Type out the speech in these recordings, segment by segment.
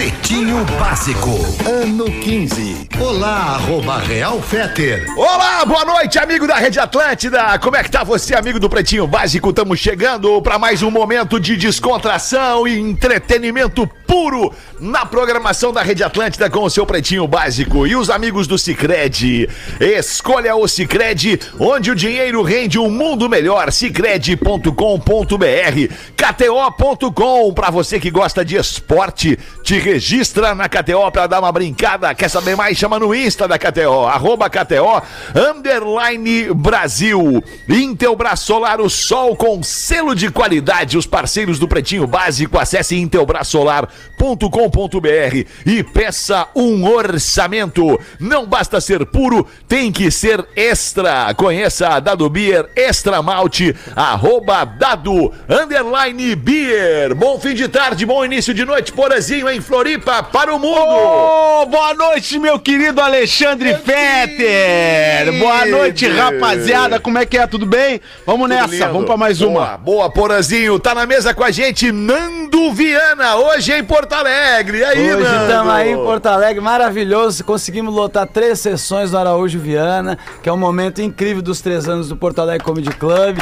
Pretinho Básico, ano 15. Olá, arroba Real Feter. Olá, boa noite, amigo da Rede Atlântida. Como é que tá você, amigo do Pretinho Básico? Estamos chegando para mais um momento de descontração e entretenimento puro na programação da Rede Atlântida com o seu Pretinho Básico e os amigos do Sicredi. Escolha o Sicredi, onde o dinheiro rende um mundo melhor. Sicredi.com.br, KTO.com para você que gosta de esporte, te registra na KTO para dar uma brincada. Quer saber mais? Chama no Insta da KTO, arroba KTO, underline Brasil. Intelbras Solar, o sol com selo de qualidade. Os parceiros do Pretinho Básico, acesse intelbrasolar.com.br e peça um orçamento. Não basta ser puro, tem que ser extra. Conheça a Dado Beer Extra Malte, arroba Dado, underline Beer. Bom fim de tarde, bom início de noite, Porazinho em Floripa, para o mundo. Ô, boa noite, meu querido Alexandre Fetter! Boa noite, rapaziada. Como é que é? Tudo bem? Vamos Tudo nessa, lindo. vamos pra mais Boa, uma. Boa, Porazinho. Tá na mesa com a gente, Nando Viana, hoje em Porto Alegre. E aí, Hoje Nando? estamos aí em Porto Alegre, maravilhoso. Conseguimos lotar três sessões do Araújo Viana, que é um momento incrível dos três anos do Porto Alegre Comedy Club.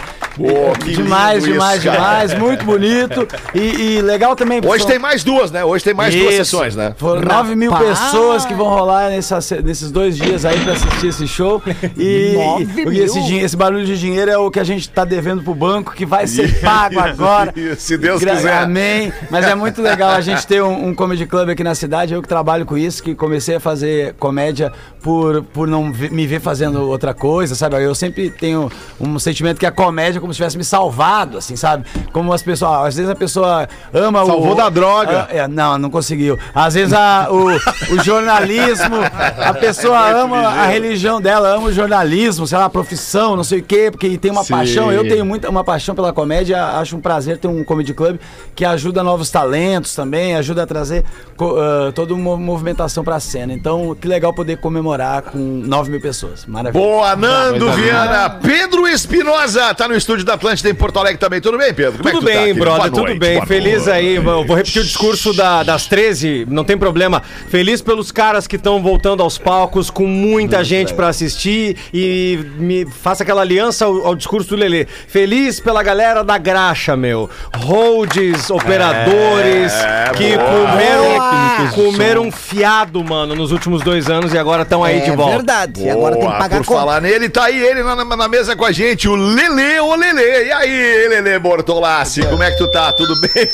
Que demais, lindo demais, isso, cara. demais. Muito bonito. E, e legal também. Hoje são- tem mais duas, né? Hoje tem mais duas Isso. sessões, né? Foram 9 mil pessoas que vão rolar nessa, nesses dois dias aí pra assistir esse show. E, e, e esse, esse barulho de dinheiro é o que a gente tá devendo pro banco, que vai ser pago agora. Se Deus quiser. Amém. Mas é muito legal a gente ter um, um comedy club aqui na cidade. Eu que trabalho com isso, que comecei a fazer comédia por, por não me ver fazendo outra coisa, sabe? Eu sempre tenho um sentimento que a comédia é como se tivesse me salvado, assim, sabe? Como as pessoas. Às vezes a pessoa ama o. Salvou da droga. Ah, é, não, não conseguiu. Às vezes a- o, o jornalismo, a pessoa ama a religião dela, ama o jornalismo, sei lá, a profissão, não sei o quê, porque tem uma Sim. paixão. Eu tenho muita uma paixão pela comédia, acho um prazer ter um comedy club que ajuda novos talentos também, ajuda a trazer ah, toda uma movimentação pra cena. Então, que legal poder comemorar com 9 mil pessoas. Maravilha. Boa, Nando Viana. Pedro Espinosa tá no estúdio da Atlântida em Porto Alegre também. Tudo bem, Pedro? Como é Tudo que tu tá, bem, querido? brother, tudo noite, bem. Feliz noite. aí, eu vou repetir o discurso da- das 13, não tem problema. Feliz pelos caras que estão voltando aos palcos com muita gente pra assistir e me faça aquela aliança ao, ao discurso do Lelê. Feliz pela galera da graxa, meu. Holds, operadores, que comeram, comeram um fiado, mano, nos últimos dois anos e agora estão aí de volta. É verdade. E agora tem que Boa, pagar Por conta. falar nele, tá aí ele na, na- mesa com a gente, o Lele, o Lele. E aí, Lele Bortolassi, como é que tu tá? Tudo bem?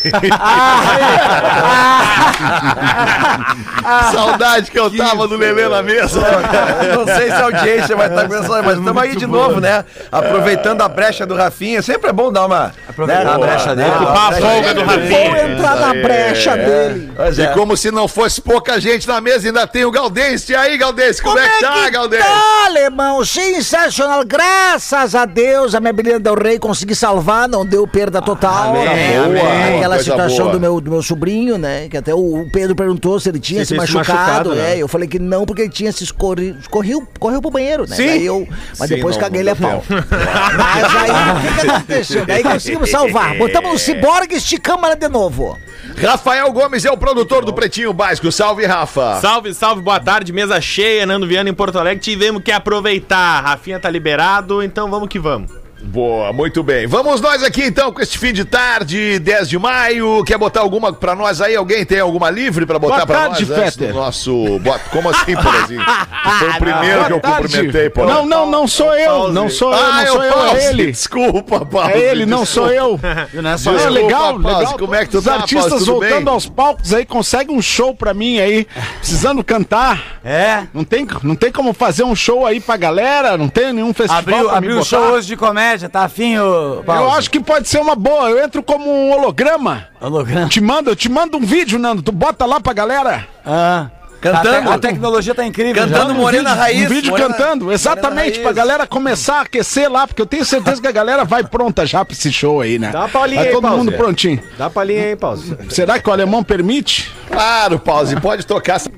Saudade que eu tava do Lele na mesa. Não sei se a audiência vai estar pensando, mas estamos aí de novo, né? Aproveitando a brecha do Rafinha. Sempre é bom dar uma. Aproveitar né, a brecha dele. Ocupar a folga do Rafinha. Vou entrar na brecha dele. Pois E é. como se não fosse pouca gente na mesa, ainda tem o Galdense. E aí, Galdense, como, é que tá, Galdense? tá, alemão? Sensacional. Graças a Deus, a minha Belina Del Rey consegui salvar, não deu perda total. Amém, Né? amém. Aquela Coisa situação boa. do meu, do meu sobrinho, né? Que até o, Pedro perguntou se ele tinha Se se, machucado. machucado, né? é, eu falei que não, porque ele tinha se escorrido. Correu, correu pro banheiro, né? Sim. Daí eu, mas Sim, depois não, caguei não ele a pau. Mas aí, o que, que aconteceu? Daí conseguimos salvar. Botamos no ciborgue e esticamos ela de novo. Rafael Gomes é o produtor do Pretinho Básico. Salve, Rafa. Salve, salve, boa tarde, mesa cheia, Nando Viana em Porto Alegre. Tivemos que aproveitar. Rafinha tá liberado, então vamos que vamos. Boa, muito bem. Vamos nós aqui então com este fim de tarde, 10 de maio. Quer botar alguma pra nós aí? Alguém tem alguma livre pra botar Boa pra tarde, nós? antes Fetter. do nosso. Bota... Como assim, Porazinho? Foi o primeiro que eu Boa tarde. cumprimentei, Porã. Não, não, não sou eu. Não sou eu, Ah, não é sou o eu, Pause. é ele. Desculpa, Pause. É ele, não sou eu. Não é só Não, Desculpa, legal, legal. Como é que tu Os tá, artistas voltando bem? aos palcos aí, consegue um show pra mim aí, precisando cantar. É. Não tem, não tem como fazer um show aí pra galera, não tem nenhum festival Abriu, pra me abriu o show hoje de comédia, tá afim, ô Eu Paulo? acho que pode ser uma boa, eu entro como um holograma. Holograma. Te mando, eu te mando um vídeo, Nando, tu bota lá pra galera. Ah. Cantando. A, te- a tecnologia tá incrível. Cantando já. Morena Raiz. Um vídeo Morena- cantando, exatamente, Morena pra galera começar a aquecer lá, porque eu tenho certeza que a galera vai pronta já pra esse show aí, né? Dá uma palhinha aí, todo Pause. mundo prontinho. Dá palhinha aí, pausa. Será que o alemão permite? Claro, pause, pode tocar.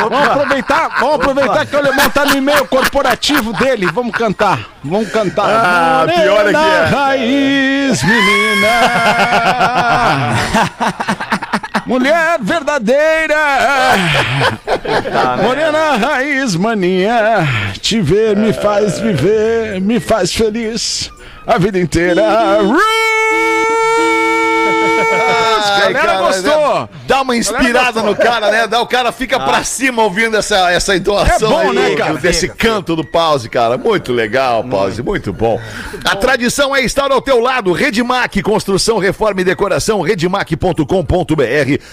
Vamos aproveitar, vamos aproveitar que o alemão tá no e-mail corporativo dele. Vamos cantar, vamos cantar. Ah, pior é que é. Raiz, menina. Mulher verdadeira. Morena raiz, maninha. Te ver me faz viver, me faz feliz a vida inteira. Ai, Galera cara, gostou. né? Dá uma inspirada no cara, né? Dá o cara fica pra cima ouvindo essa, essa entonação É bom, aí, né, cara? desse canto do pause, cara. Muito legal, pause, muito bom. A tradição é estar ao teu lado. Redmac, construção, reforma e decoração, redmac.com.br.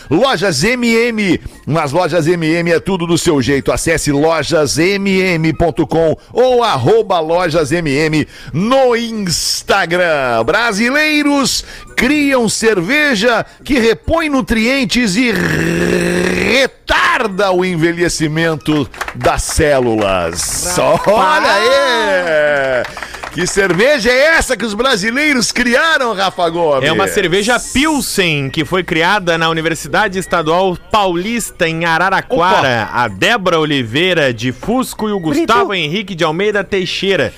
Lojas MM. Nas lojas MM é tudo do seu jeito. Acesse lojasmm.com ou arroba lojasmm no Instagram. Brasileiros criam cerveja que repõe nutrientes e retarda o envelhecimento das células. Olha aí! Que cerveja é essa que os brasileiros criaram, Rafa Gomes? É uma cerveja Pilsen, que foi criada na Universidade Estadual Paulista, em Araraquara. A Débora Oliveira de Fusco e o Gustavo Henrique de Almeida Teixeira.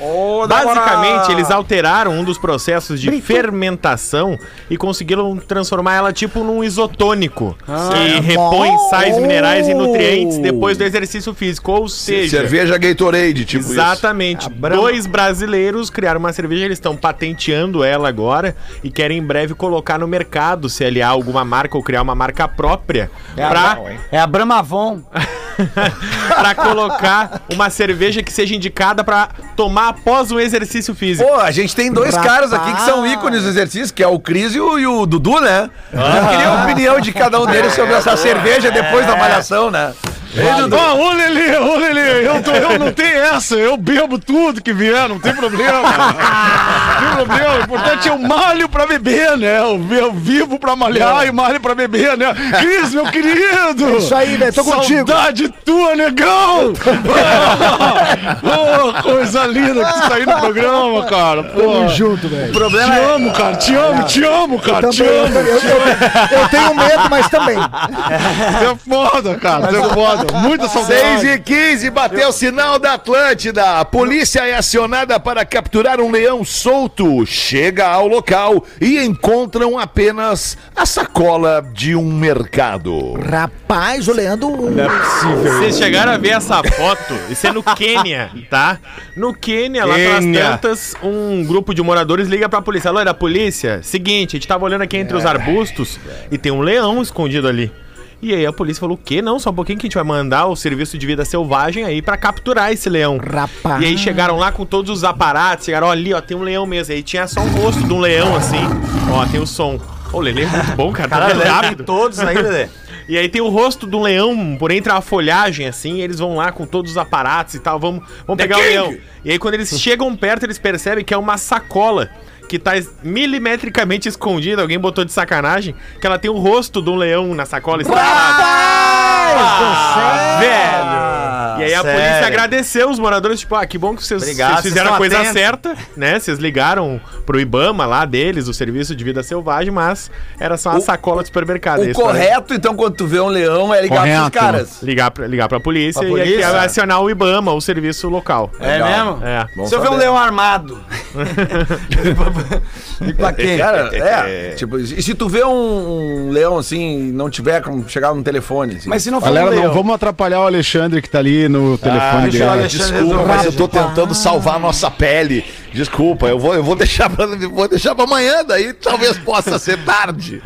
Basicamente, eles alteraram um dos processos de fermentação e conseguiram transformar ela tipo num isotônico, que repõe sais minerais e nutrientes depois do exercício físico. Ou seja, Cerveja Gatorade, tipo Exatamente. Dois brasileiros criaram uma cerveja, eles estão patenteando ela agora e querem em breve colocar no mercado, se aliar a alguma marca ou criar uma marca própria pra, É a Bramavon. pra colocar uma cerveja que seja indicada pra tomar após um exercício físico. Pô, a gente tem dois caras aqui que são ícones do exercício, que é o Cris e o, e o Dudu, né? Eu queria a opinião de cada um deles sobre essa cerveja depois da malhação, né? Dudu. Ó, ô Lelê, ô Lelê, eu, tô, eu não tenho essa, eu bebo tudo que vier, não tem problema. Não tem problema, o importante é eu malho pra beber, né? Eu, eu vivo pra malhar e malho pra beber, né? Cris, meu querido! É isso aí, velho, tô contigo. Saudade tua, negão! oh, coisa linda que tu tá aí no programa, cara. Pô, Tamo junto, velho. te amo, cara, te amo, te amo, cara, te Também, eu, amo. eu- tenho medo, mas também. Você é foda, cara, é foda. Muita saudade. 6 e 15, bateu o sinal da Atlântida. A polícia é acionada para capturar um leão solto. Chega ao local e encontram apenas a sacola de um mercado. Rapaz, o Leandro. Vocês chegaram a ver essa foto? Isso é no Quênia, tá? No Quênia, lá pelas tantas, um grupo de moradores liga pra polícia. Alô, é da polícia? Seguinte, a gente tava olhando aqui entre os arbustos e tem um leão escondido ali. E aí a polícia falou: o quê? Não, só um pouquinho que a gente vai mandar o serviço de vida selvagem aí pra capturar esse leão. Rapaz. E aí chegaram lá com todos os aparatos, chegaram, ó, ali, ó, tem um leão mesmo. Aí tinha só um rosto de um leão, assim. Ó, tem o som. Ô, o Lelê é muito bom, cara. Tá vendo rápido. Todos aí, Lelê. E aí tem o rosto de um leão por entre a folhagem, assim, eles vão lá com todos os aparatos e tal, vamos, vamos pegar o leão. E aí quando eles chegam perto, eles percebem que é uma sacola que tá milimetricamente escondida, alguém botou de sacanagem, que ela tem o rosto de um leão na sacola Ah, velho! E aí a sério? polícia agradeceu os moradores, tipo, ah, que bom que vocês, Obrigado, vocês vocês fizeram a coisa atentos. certa, né? Vocês ligaram pro Ibama lá deles, o Serviço de Vida Selvagem, mas era só uma sacola de supermercado. O né? correto, então, quando tu vê um leão, é ligar pros Correto. caras. Ligar pra, ligar pra polícia, Pra e aí polícia? acionar o IBAMA, o serviço local. É Legal. mesmo? É. Bom Se eu ver um leão armado. e pra quem? Cara, é, tipo, e se tu vê um, um leão assim, não tiver como chegar no telefone, assim. Mas se não for Galera, um não leão. vamos atrapalhar o Alexandre que tá ali no telefone o dele. Desculpa, mas eu tô tentando salvar a nossa pele. Desculpa, eu vou, eu vou deixar pra, vou deixar pra amanhã, daí talvez possa ser tarde.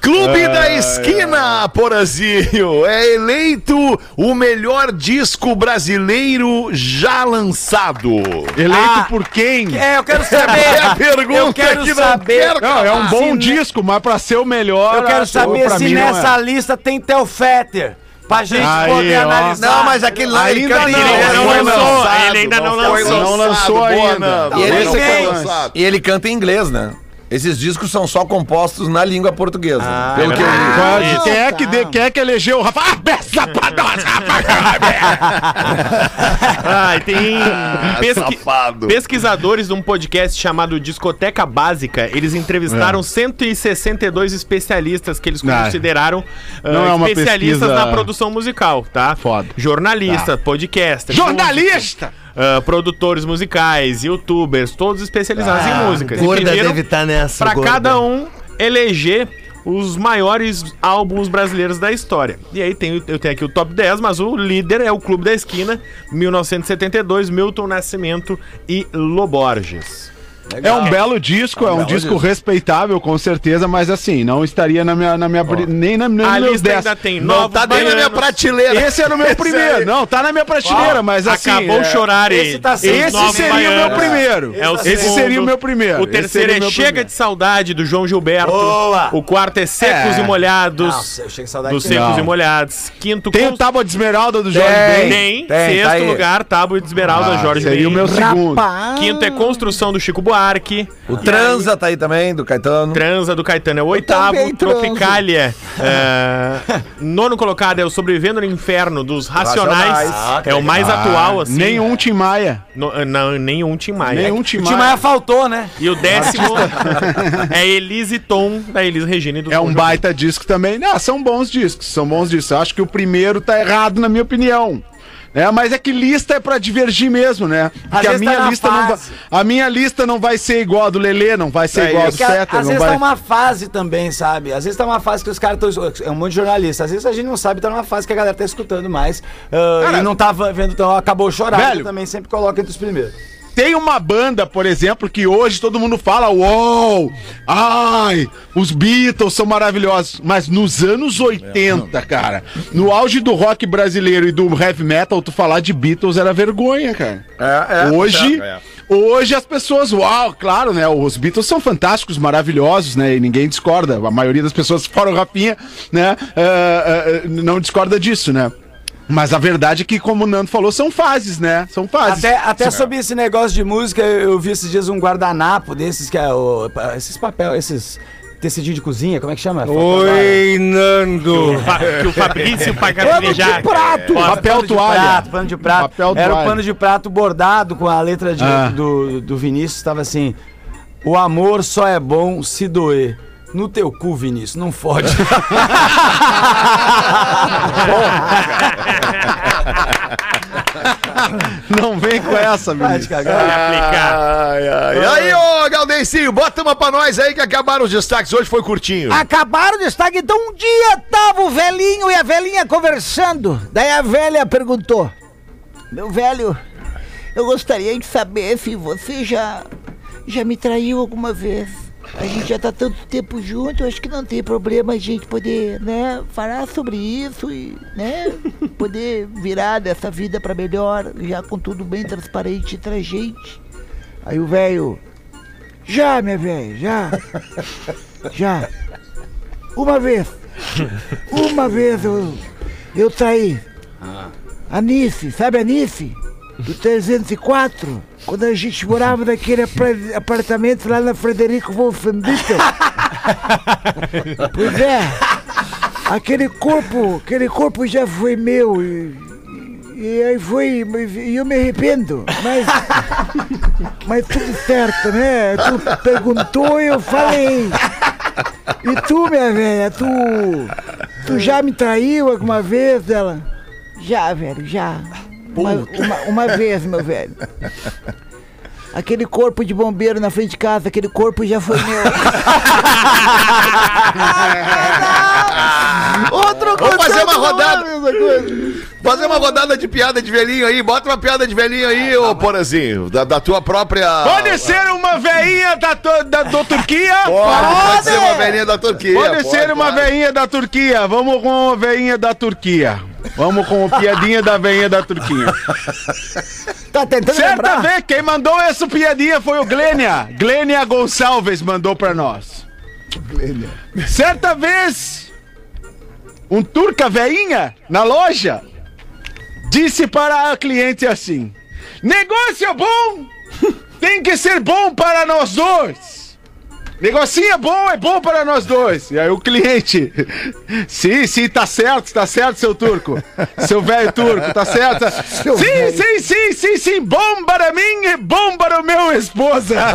Clube da Esquina, Porazinho, é eleito o melhor disco brasileiro já lançado. Eleito Ah, por quem? É, eu quero saber. É a pergunta eu quero que não saber. quero Não, é um bom Se- disco, mas pra ser o melhor. Eu quero saber se não é. nessa lista tem Theo Fetter. Pra gente Aí, poder ó. analisar. Não, mas aquele lá ele Ainda canta em não, inglês. Ele não lançou, ele ainda não lançou. Não lançou ainda. Ele. E ele canta em inglês, né? Esses discos são só compostos na língua portuguesa. pelo que eu li. É- Ah, quem, é que tá. de- quem é que elegeu o Rafa? Ah, peça pra nós, Rafa! Ah, e tem pesqui- safado. pesquisadores de um podcast chamado Discoteca Básica. Eles entrevistaram 162 especialistas que eles Não. consideraram ah, é uma especialistas pesquisa- na produção musical, tá? Foda. Jornalista, podcasters, Jornalista! Ah, produtores musicais, youtubers, todos especializados em música. E pediram estar nessa. pra cada um eleger os maiores álbuns brasileiros da história. E aí tem, eu tenho aqui o top 10, mas o líder é o Clube da Esquina, 1972, Milton Nascimento e Loborges. É um belo disco, é um, disco respeitável, com certeza, mas assim, não estaria na minha, na minha bri- nem na minha A lista 10. ainda tem Não tá nem na minha prateleira. Esse era o meu primeiro. Não, tá na minha prateleira, mas assim. Acabou é- chorar esse tá Esse Novos seria o meu primeiro. É o Esse segundo. seria o meu primeiro. O Esse terceiro é Chega primeiro. de Saudade, do João Gilberto. Boa! O quarto é Secos É. e Molhados, Nossa, eu chego saudade dos. Secos Não. e Molhados. Quinto, Tem o Tábua de Esmeralda do Jorge. Ben. Tem, sexto tá aí. lugar, Tábua de Esmeralda, Ah, Jorge seria o Ben. meu segundo. Quinto é Construção do Chico Buarque. O Transa tá aí também, do Caetano. Transa do Caetano é o oitavo. Tropicália. é, nono colocado é o Sobrevivendo no Inferno dos Racionais. Racionais. é o mais atual, assim. Nenhum Tim Maia. No- não, nenhum Tim Maia. Nenhum Tim O Maia. Tim Maia faltou, né? E o décimo é Elise Tom, da Elise Regina e do É um baita disco também. Não, são bons discos, são bons discos. Eu acho que o primeiro tá errado, na minha opinião. É, mas é que lista é pra divergir mesmo, né? Porque a vezes tá minha na lista não vai, a minha lista não vai ser igual a do Lelê, não vai ser É igual a do isso. Porque a- Fetter, às vezes vai. tá uma fase também, sabe? Às vezes tá uma fase que os caras estão. É um monte de jornalista. Às vezes a gente não sabe, tá numa fase que a galera tá escutando mais. ah, Cara, e não tava vendo, então acabou chorando. velho, também sempre coloca entre os primeiros. Tem uma banda, por exemplo, que hoje todo mundo fala, uou, ai, os Beatles são maravilhosos. Mas nos anos 80, cara, no auge do rock brasileiro e do heavy metal, tu falar de Beatles era vergonha, cara. É, é. hoje, É. hoje as pessoas, uau, claro, né? Os Beatles são fantásticos, maravilhosos, né? E ninguém discorda. A maioria das pessoas, fora o Rafinha, né? ah, ah, não discorda disso, né? Mas a verdade é que, como o Nando falou, são fases, né? São fases. Até, até sobre esse negócio de música, eu eu vi esses dias um guardanapo desses que é o. Esses papel, esses. Tecidinho de cozinha, como é que chama? Oi, Nando. Que o Fabrício paga Pano de prato. Bota- Papel Pano de toalha. prato, pano de prato. Papel Era toalha. o pano de prato bordado com a letra de- Ah. do, do Vinícius, tava assim: O amor só é bom se doer. No teu cu, Vinícius, não fode. Não vem com essa, Vai cagar. aplicar. Ai, ai. E aí, ô Galdencinho, bota uma pra nós aí que acabaram os destaques. Hoje foi curtinho. Acabaram de estar. Então um dia tava o velhinho e a velhinha conversando. Daí a velha perguntou: Meu velho, eu gostaria de saber se você já, já me traiu alguma vez. A gente já tá tanto tempo junto, acho que não tem problema a gente poder, né, falar sobre isso e, né, poder virar dessa vida pra melhor, já com tudo bem transparente entre a gente. Aí o velho, já, minha velha, já. Já. Uma vez. Uma vez eu, eu traí. A Nice, sabe a Nice? Do 304. Quando a gente morava naquele apartamento lá na Frederico Wolfenbüttel. pois é. Aquele corpo, aquele corpo já foi meu. E, e aí foi. E eu me arrependo. Mas. Mas tudo certo, né? Tu perguntou e eu falei. E tu, minha velha, tu. Tu já me traiu alguma vez, ela? Já, velho, já. Uma, uma, uma vez, meu velho. Aquele corpo de bombeiro na frente de casa, aquele corpo já foi meu. Outro Vamos fazer uma rodada. a mesma coisa. Fazer uma rodada de piada de velhinho aí. Bota uma piada de velhinho aí, ô Porazinho. Da, da tua própria. Pode ser uma veinha da, da, do Turquia? Pode, pode ser uma velhinha da Turquia. Pode, ser uma claro. veinha da Turquia. Vamos com a veinha da Turquia. Vamos com a piadinha da veinha da Turquia. Tá tentando Certa lembrar? vez, quem mandou essa piadinha foi o Glênia. Glênia Gonçalves mandou pra nós. Certa vez, um turca veinha na loja disse para a cliente assim: Negócio bom tem que ser bom para nós dois. Negocinho é bom, é bom para nós dois. E aí o cliente, sim, sim, tá certo, tá certo, seu turco. Seu velho turco, tá certo. sim, sim, sim, sim, sim, bom para mim e bom para o meu esposa.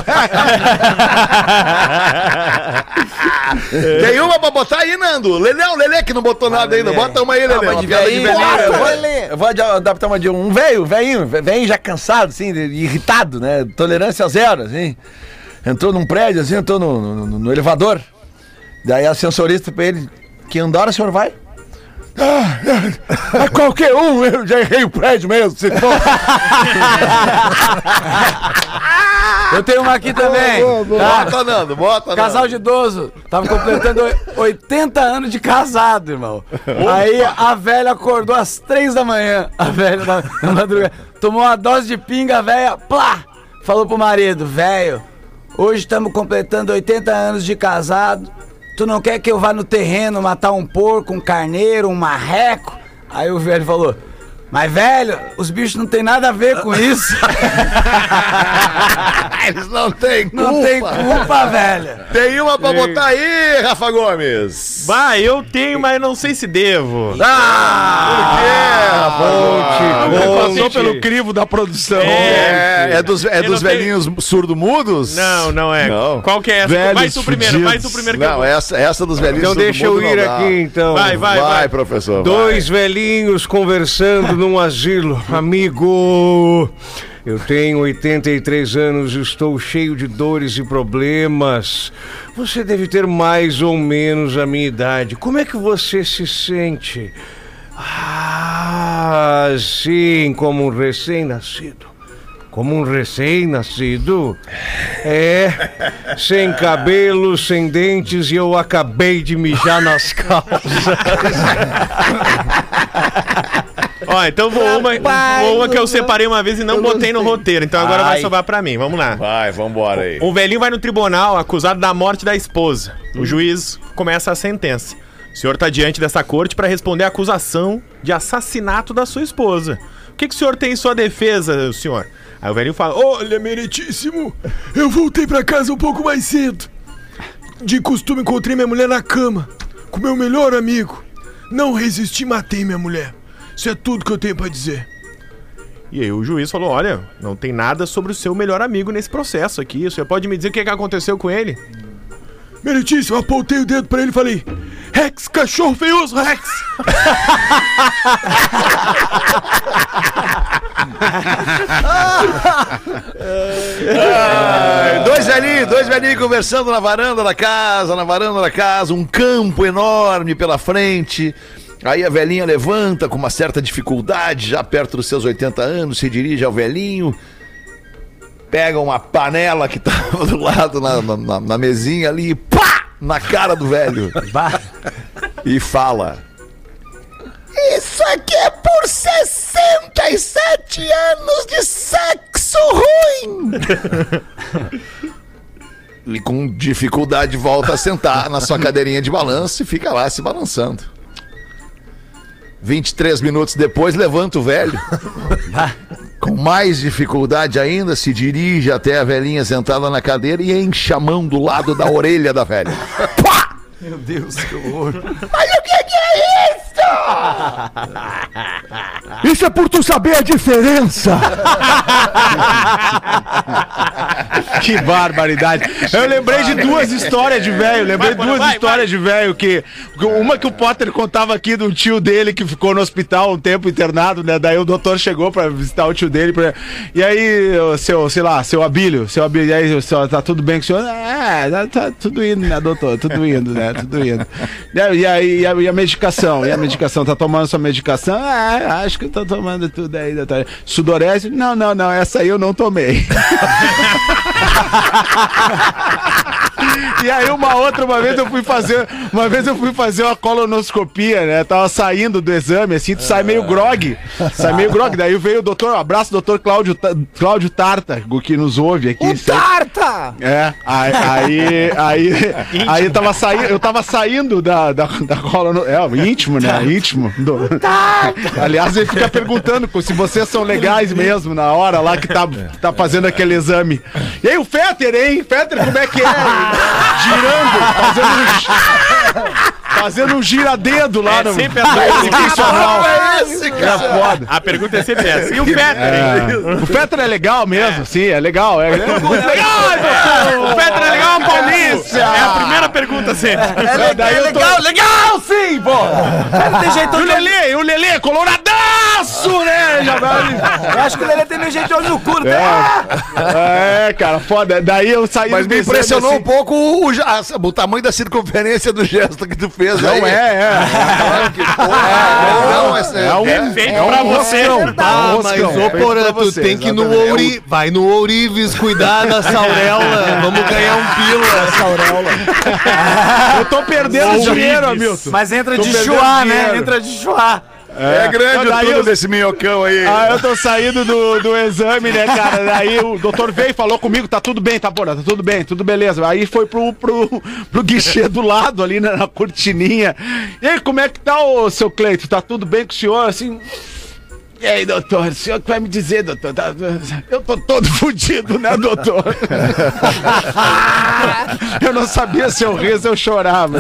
Tem uma pra botar aí, Nando. Lelê, Lelê que não botou nada ainda. Bota uma aí, Lelê. Ah, de velhinho, eu vou- Lelê. Eu vou ad- adaptar uma de um velho, velhinho, velhinho já cansado, assim, irritado, né? Tolerância zero, assim. Entrou num prédio, assim, entrou no, no- no- no elevador. Daí a sensorista pra ele, que andar o senhor vai? Ah, ah, ah, qualquer um, eu já errei o prédio mesmo. Se for. Eu tenho uma aqui também. tá? Bota, Nando, bota, Casal Nando. de idoso. Tava completando oi- 80 anos de casado, irmão. Aí a velha acordou às 3 da manhã. A velha na, na madrugada. Tomou uma dose de pinga, a velha, plá! Falou pro marido, velho, hoje estamos completando 80 anos de casado. Tu não quer que eu vá no terreno matar um porco, um carneiro, um marreco? Aí o velho falou. Mas, velho, os bichos não tem nada a ver com isso. Eles não têm culpa. Não tem culpa, velho. Tem uma pra botar aí, Rafa Gomes. Bah, eu tenho, mas não sei se devo. Ah, por quê, Rafa Gomes? Passou pelo crivo da produção. É, é dos, é Eu dos não tenho- velhinhos surdo-mudos? Não, não é. Não. Qual que é essa? Velhos vai tu primeiro, vai tu primeiro que eu Não, vou. essa, essa dos velhinhos Então deixa eu ir aqui, então. Vai, vai, Vai, vai. professor. Dois velhinhos conversando num asilo. Amigo, eu tenho 83 anos estou cheio de dores e problemas. Você deve ter mais ou menos a minha idade. Como é que você se sente? Ah, sim, como um recém-nascido. Como um recém-nascido? É, sem cabelo, sem dentes e eu acabei de mijar nas calças. Ó, então vou uma, vou uma que eu separei uma vez e não botei no roteiro. Então agora vai Ai. sobrar pra mim. Vamos lá. Vai, vambora aí. Um velhinho vai no tribunal acusado da morte da esposa. O juiz começa a sentença. O senhor está diante dessa corte para responder à acusação de assassinato da sua esposa. O que, que o senhor tem em sua defesa, senhor? Aí o velhinho fala: Olha, meritíssimo, eu voltei para casa um pouco mais cedo. De costume, encontrei minha mulher na cama, com meu melhor amigo. Não resisti, matei minha mulher. Isso é tudo que eu tenho para dizer. E aí o juiz falou: Olha, não tem nada sobre o seu melhor amigo nesse processo aqui. O senhor pode me dizer o que, que aconteceu com ele? Meritíssimo, eu apontei o dedo pra ele e falei: Rex, cachorro feioso, Rex! Dois velhinhos, dois velhinhos conversando na varanda da casa, na varanda da casa, um campo enorme pela frente. Aí a velhinha levanta com uma certa dificuldade, já perto dos seus 80 anos, se dirige ao velhinho, pega uma panela que tava do lado na, na- na- mesinha ali, e pá! Na cara do velho. e fala. Isso aqui é por 67 anos de sexo ruim! e com dificuldade volta a sentar na sua cadeirinha de balanço e fica lá se balançando. 23 minutos depois, levanta o velho. Com mais dificuldade ainda, se dirige até a velhinha sentada na cadeira e enche a mão do lado da orelha da velha. Pá! Meu Deus, que horror. Mas o que, que é isso? Isso é por tu saber a diferença. que barbaridade. Eu lembrei de duas histórias de velho. Lembrei Vai, duas vai, histórias de velho que. Uma que o Potter contava aqui do tio dele que ficou no hospital um tempo internado, né? Daí o doutor chegou pra visitar o tio dele. pra- E aí, seu, sei lá, seu Abílio, seu Abílio, e aí, o senhor, tá tudo bem com o senhor? É, tá, tá tudo indo, né, doutor? Tudo indo, né? Tudo indo. E aí, e aí, e a, e a medicação? E a medicação? Tá tomando sua medicação? É, acho que eu tô tomando tudo aí, doutor. Sudorese? Não, não, não, essa aí eu não tomei. E aí uma outra, uma vez eu fui fazer, uma vez eu fui fazer uma colonoscopia, né? Tava saindo do exame, assim, tu sai meio grog. Sai meio grog. Daí veio o doutor, um abraço, doutor Cláudio, Cláudio Tarta, o que nos ouve aqui. sempre. Tarta! É, aí, aí, aí, aí eu tava saindo, eu tava saindo da, da, da colono, é, íntimo, né? Íntimo. do- Aliás, ele fica perguntando se vocês são legais mesmo na hora lá que tá, que tá fazendo aquele exame. E aí o Fetter, hein? Fetter, como é que é? girando, fazendo um, fazendo um gira-dedo lá É no. sempre essa pergunta. Institucional. esse, É foda. A pergunta é sempre essa. E o Peter, hein? O Fetter é legal mesmo, sim, é legal. É, Legal, O Peter é legal, Paulista! É a primeira pergunta sempre. É, le- daí é eu tô- legal, legal sim, pô! Tem jeito E o Lelê, e o Lelê, é coloradaço, né? Eu acho que o Lelê tem meio jeito de olho no cu, né? É, cara, foda. Daí eu saí Mas me impressionou assim. um pouco o, o, o tamanho da circunferência do gesto que tu fez Não aí. é, é. Não, é, É um, É feito é um pra você. Ah, É um mas ô Porã, tu você, tem que ir no. Ouri, vai no Ourives cuidar da Saurela, vamos ganhar um pila. Eu tô perdendo dinheiro, Hamilton. Mas entra Tô de chuá, né? Entra de chuá. É, grande Daí o tudo eu- desse minhocão aí. Ah, eu tô saindo do, do exame, né, cara? Daí o doutor veio e falou comigo, tá tudo bem, tá, porra, tá tudo bem, tudo beleza. Aí foi pro, pro, pro guichê do lado ali na, na cortininha. E aí, como é que tá o seu Cleito? Tá tudo bem com o senhor? Assim. E aí, doutor, o senhor que vai me dizer, doutor? Tá- eu tô todo fudido, né, doutor? eu não sabia se eu ria, se eu chorava.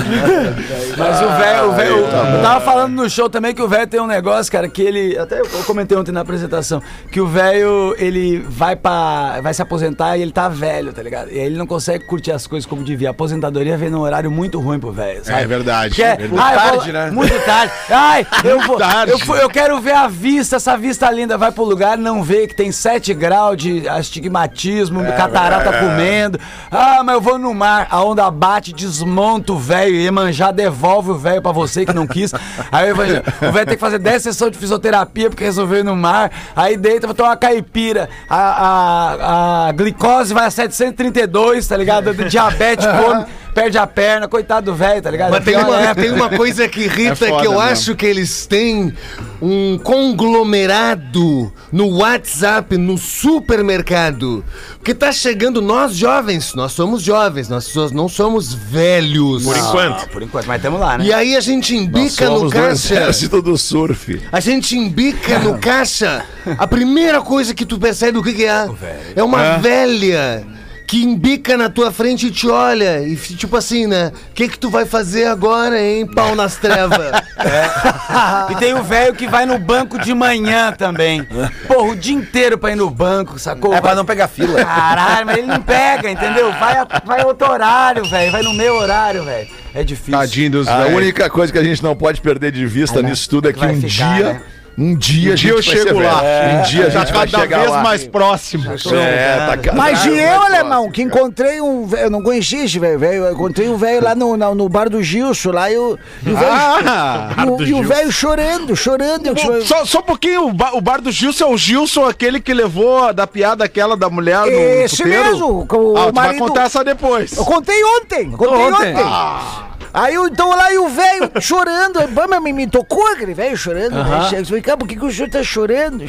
Mas o velho, o velho, eu tava falando no show também que o velho tem um negócio, cara, que ele, até eu comentei ontem na apresentação, que o velho, ele vai para vai se aposentar e ele tá velho, tá ligado? E aí ele não consegue curtir as coisas como devia. A aposentadoria vem num horário muito ruim pro velho? É verdade. Que é, Verdade. ah, eu vou- tarde, né? Muito tarde. Ai, eu vou. tarde. Eu, eu quero ver a vista, essa vista linda. Vai pro lugar, não vê que tem 7 graus de astigmatismo, catarata comendo. Ah, mas eu vou no mar. A onda bate, desmonta o velho. Iemanjá devolve o velho pra você que não quis. Aí o velho o velho tem que fazer 10 sessões de fisioterapia porque resolveu ir no mar. Aí deita, vai tomar uma caipira. A, a, a glicose vai a 732, tá ligado? Diabetes come, perde a perna. Coitado do velho, tá ligado? Mas tem uma, tem uma coisa que irrita É que eu mesmo. acho que eles têm um conglomerado no WhatsApp, no supermercado. Porque tá chegando nós jovens, nós somos jovens, nós não somos velhos. Por enquanto. Ah, Por enquanto, mas tamo lá, né? E aí a gente embica no Somos do caixa. exército do surf. A gente embica no caixa. A primeira coisa que tu percebe o que, que é? É uma velha que embica na tua frente e te olha. E tipo assim, né? O que, que tu vai fazer agora, hein, pau nas trevas? E tem o velho que vai no banco de manhã também. Porra, o dia inteiro pra ir no banco, sacou? É pra não pegar fila. Caralho, mas ele não pega, entendeu? Vai, a- vai outro horário, velho. Vai no meu horário, velho. É difícil. Tadinho dos A velhos. única coisa que a gente não pode perder de vista né? nisso tudo é que Vai um ficar, dia, né? Um dia, Um a dia eu vai chego lá. velho. Um dia a Já gente vai cada chegar vez lá. mais próximo. É, tá ca- Mas tá e eu, alemão, que encontrei um velho, eu não conhecia esse velho, velho, eu encontrei um velho lá no, na- no bar do Gilson, lá, e o, e o velho, Ah! e o- e o velho chorando, chorando. eu- Só, só um pouquinho, o bar, o bar do Gilson é o Gilson, aquele que levou da piada aquela da mulher no, no Esse puteiro? mesmo, o ah, tu vai marido- contar essa depois. Eu contei ontem, contei Ontem. ontem. Aí eu, então lá e o velho chorando, aí, bam, me, me tocou aquele velho chorando. Né? Chega, eu falei, cara, por que, que o senhor tá chorando?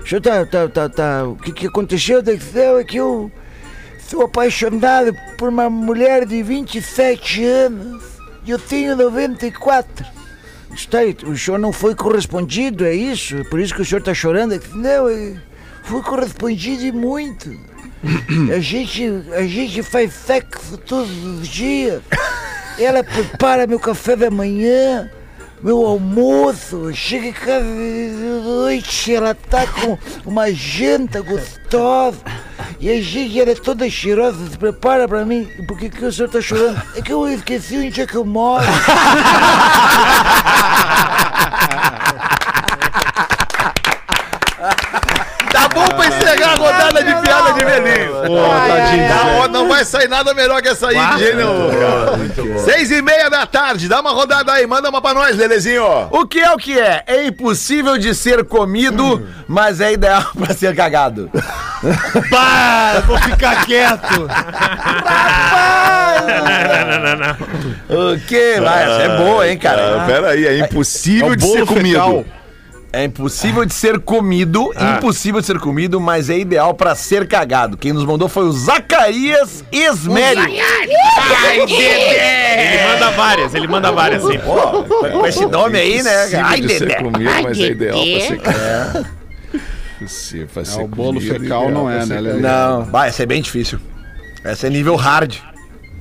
O senhor tá, tá, tá, tá- O que, que aconteceu? Daí, "Não, É que eu sou apaixonado por uma mulher de 27 anos e eu tenho 94. Está aí, o senhor não foi correspondido, é isso? Por isso que o senhor tá chorando? Não, fui correspondido e muito. A gente, a gente faz sexo todos os dias. Ela prepara meu café da manhã, meu almoço. Chega em casa de noite, ela tá com uma janta gostosa. E a gente, ela é toda cheirosa, se prepara pra mim. E Por que, o senhor tá chorando? É que eu esqueci onde é que eu moro. Pra encerrar a rodada de piada de velhinho. Tá, não vai sair nada melhor que essa aí de cara. Seis e meia da tarde, dá uma rodada aí, manda uma pra nós, Lelezinho. O que é o que é? É impossível de ser comido, mas é ideal pra ser cagado. Para, vou ficar quieto. Não, não, não, não. O que? Vai, essa é boa, hein, cara? Ah, pera aí, é impossível de ser comido. É impossível de ser comido, impossível de ser comido, mas é ideal pra ser cagado. Quem nos mandou foi o Zacarias Esmério. Ele manda várias, ele manda várias, sim. Com esse nome aí, né? Impossível Ai, de ser Dedé. comido, mas é ideal pra ser cagado. Impossível pra ser o bolo comido, fecal não é, ser né? Não, vai, essa é bem difícil. Essa é nível hard.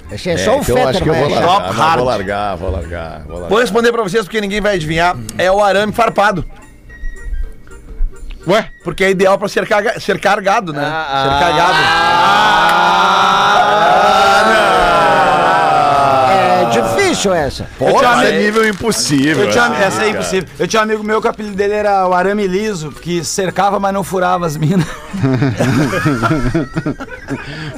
Esse é só o então Fetter, que eu vou largar. vou largar, vou largar, vou largar. Vou responder pra vocês porque ninguém vai adivinhar. É o arame farpado. Ué? Porque é ideal pra cercar, cercar gado, né? cercar gado. É difícil essa. Pô, tinha esse é nível impossível. Eu tinha, né? essa é impossível. Eu tinha um amigo meu que o apelido dele era o arame liso, que cercava, mas não furava as minas.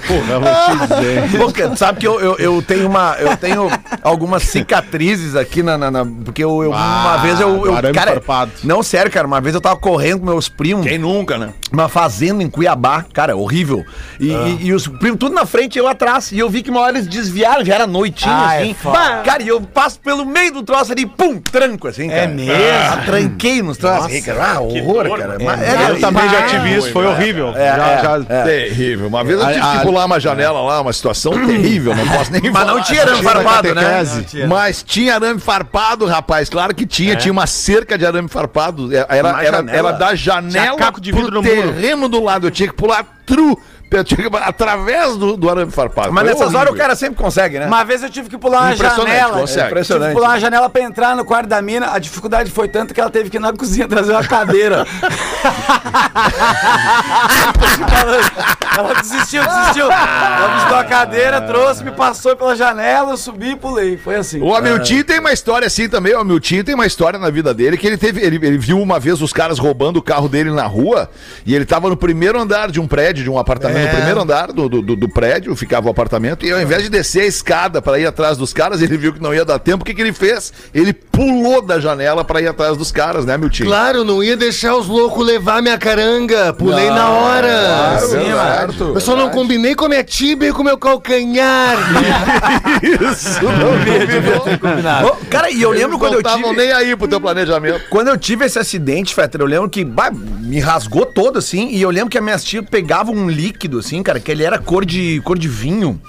Porra, vou te dizer. Pô, sabe que eu, eu, eu tenho uma. Eu tenho algumas cicatrizes aqui na. na- na- porque eu, eu- uma vez eu. eu arame cara, farpado. não, sério, cara. Uma vez eu tava correndo com meus primos. Quem nunca, né? Uma fazenda em Cuiabá, cara, horrível. E, e- e os primos tudo na frente e eu atrás. E eu vi que uma hora eles desviaram, já era noitinha, Ah, é assim. foda. Cara, e eu passo pelo meio do troço ali, pum, tranco, assim, cara. É mesmo? Ah, tranquei nos troços. Aí, cara, ah, horror, cara. Mas é- Eu também já tive isso, foi horrível. É, já, é, já- é. Terrível. Uma vez eu tive A- que a- pular uma janela lá, uma situação terrível, não posso nem Mas não falar. tinha arame farpado, né? Mas tinha arame farpado, rapaz. Claro que tinha. Tinha uma cerca de arame farpado. É, Era, era, era da janela caco de vidro pro no muro. terreno do lado. Eu tinha que pular tru. Através do, do arame farpado. Mas Foi nessas horas o cara sempre consegue, né? Uma vez eu tive que pular uma Impressionante, janela. consegue. Tive que Impressionante. pular uma janela pra entrar no quarto da mina. A dificuldade foi tanto que ela teve que ir na cozinha trazer uma cadeira. ela desistiu, desistiu. Ela me deu a cadeira, trouxe, me passou pela janela, eu subi e pulei. Foi assim. O Hamilton tem uma história assim também. O Hamilton tem uma história na vida dele que ele teve. Ele, ele viu uma vez os caras roubando o carro dele na rua e ele tava no primeiro andar de um prédio, de um apartamento, no primeiro andar do, do, do- prédio, ficava o apartamento, e ao invés de descer a escada pra ir atrás dos caras, ele viu que não ia dar tempo. O que, que ele fez? Ele pulou da janela pra ir atrás dos caras, né, Hamilton? Claro, não ia deixar os loucos levar minha caranga. Pulei na hora. Claro, Sim, certo. Eu só não combinei com a minha tíbia e com o meu calcanhar. Isso, não combinou. Ô, cara, e eu lembro Eles quando não eu tive. estavam nem aí pro teu planejamento. Quando eu tive esse acidente, Fetter, eu lembro que bah, me rasgou todo, assim, e eu lembro que a minha tia pegava um líquido, assim, cara, que ele era cor de, cor de vinho.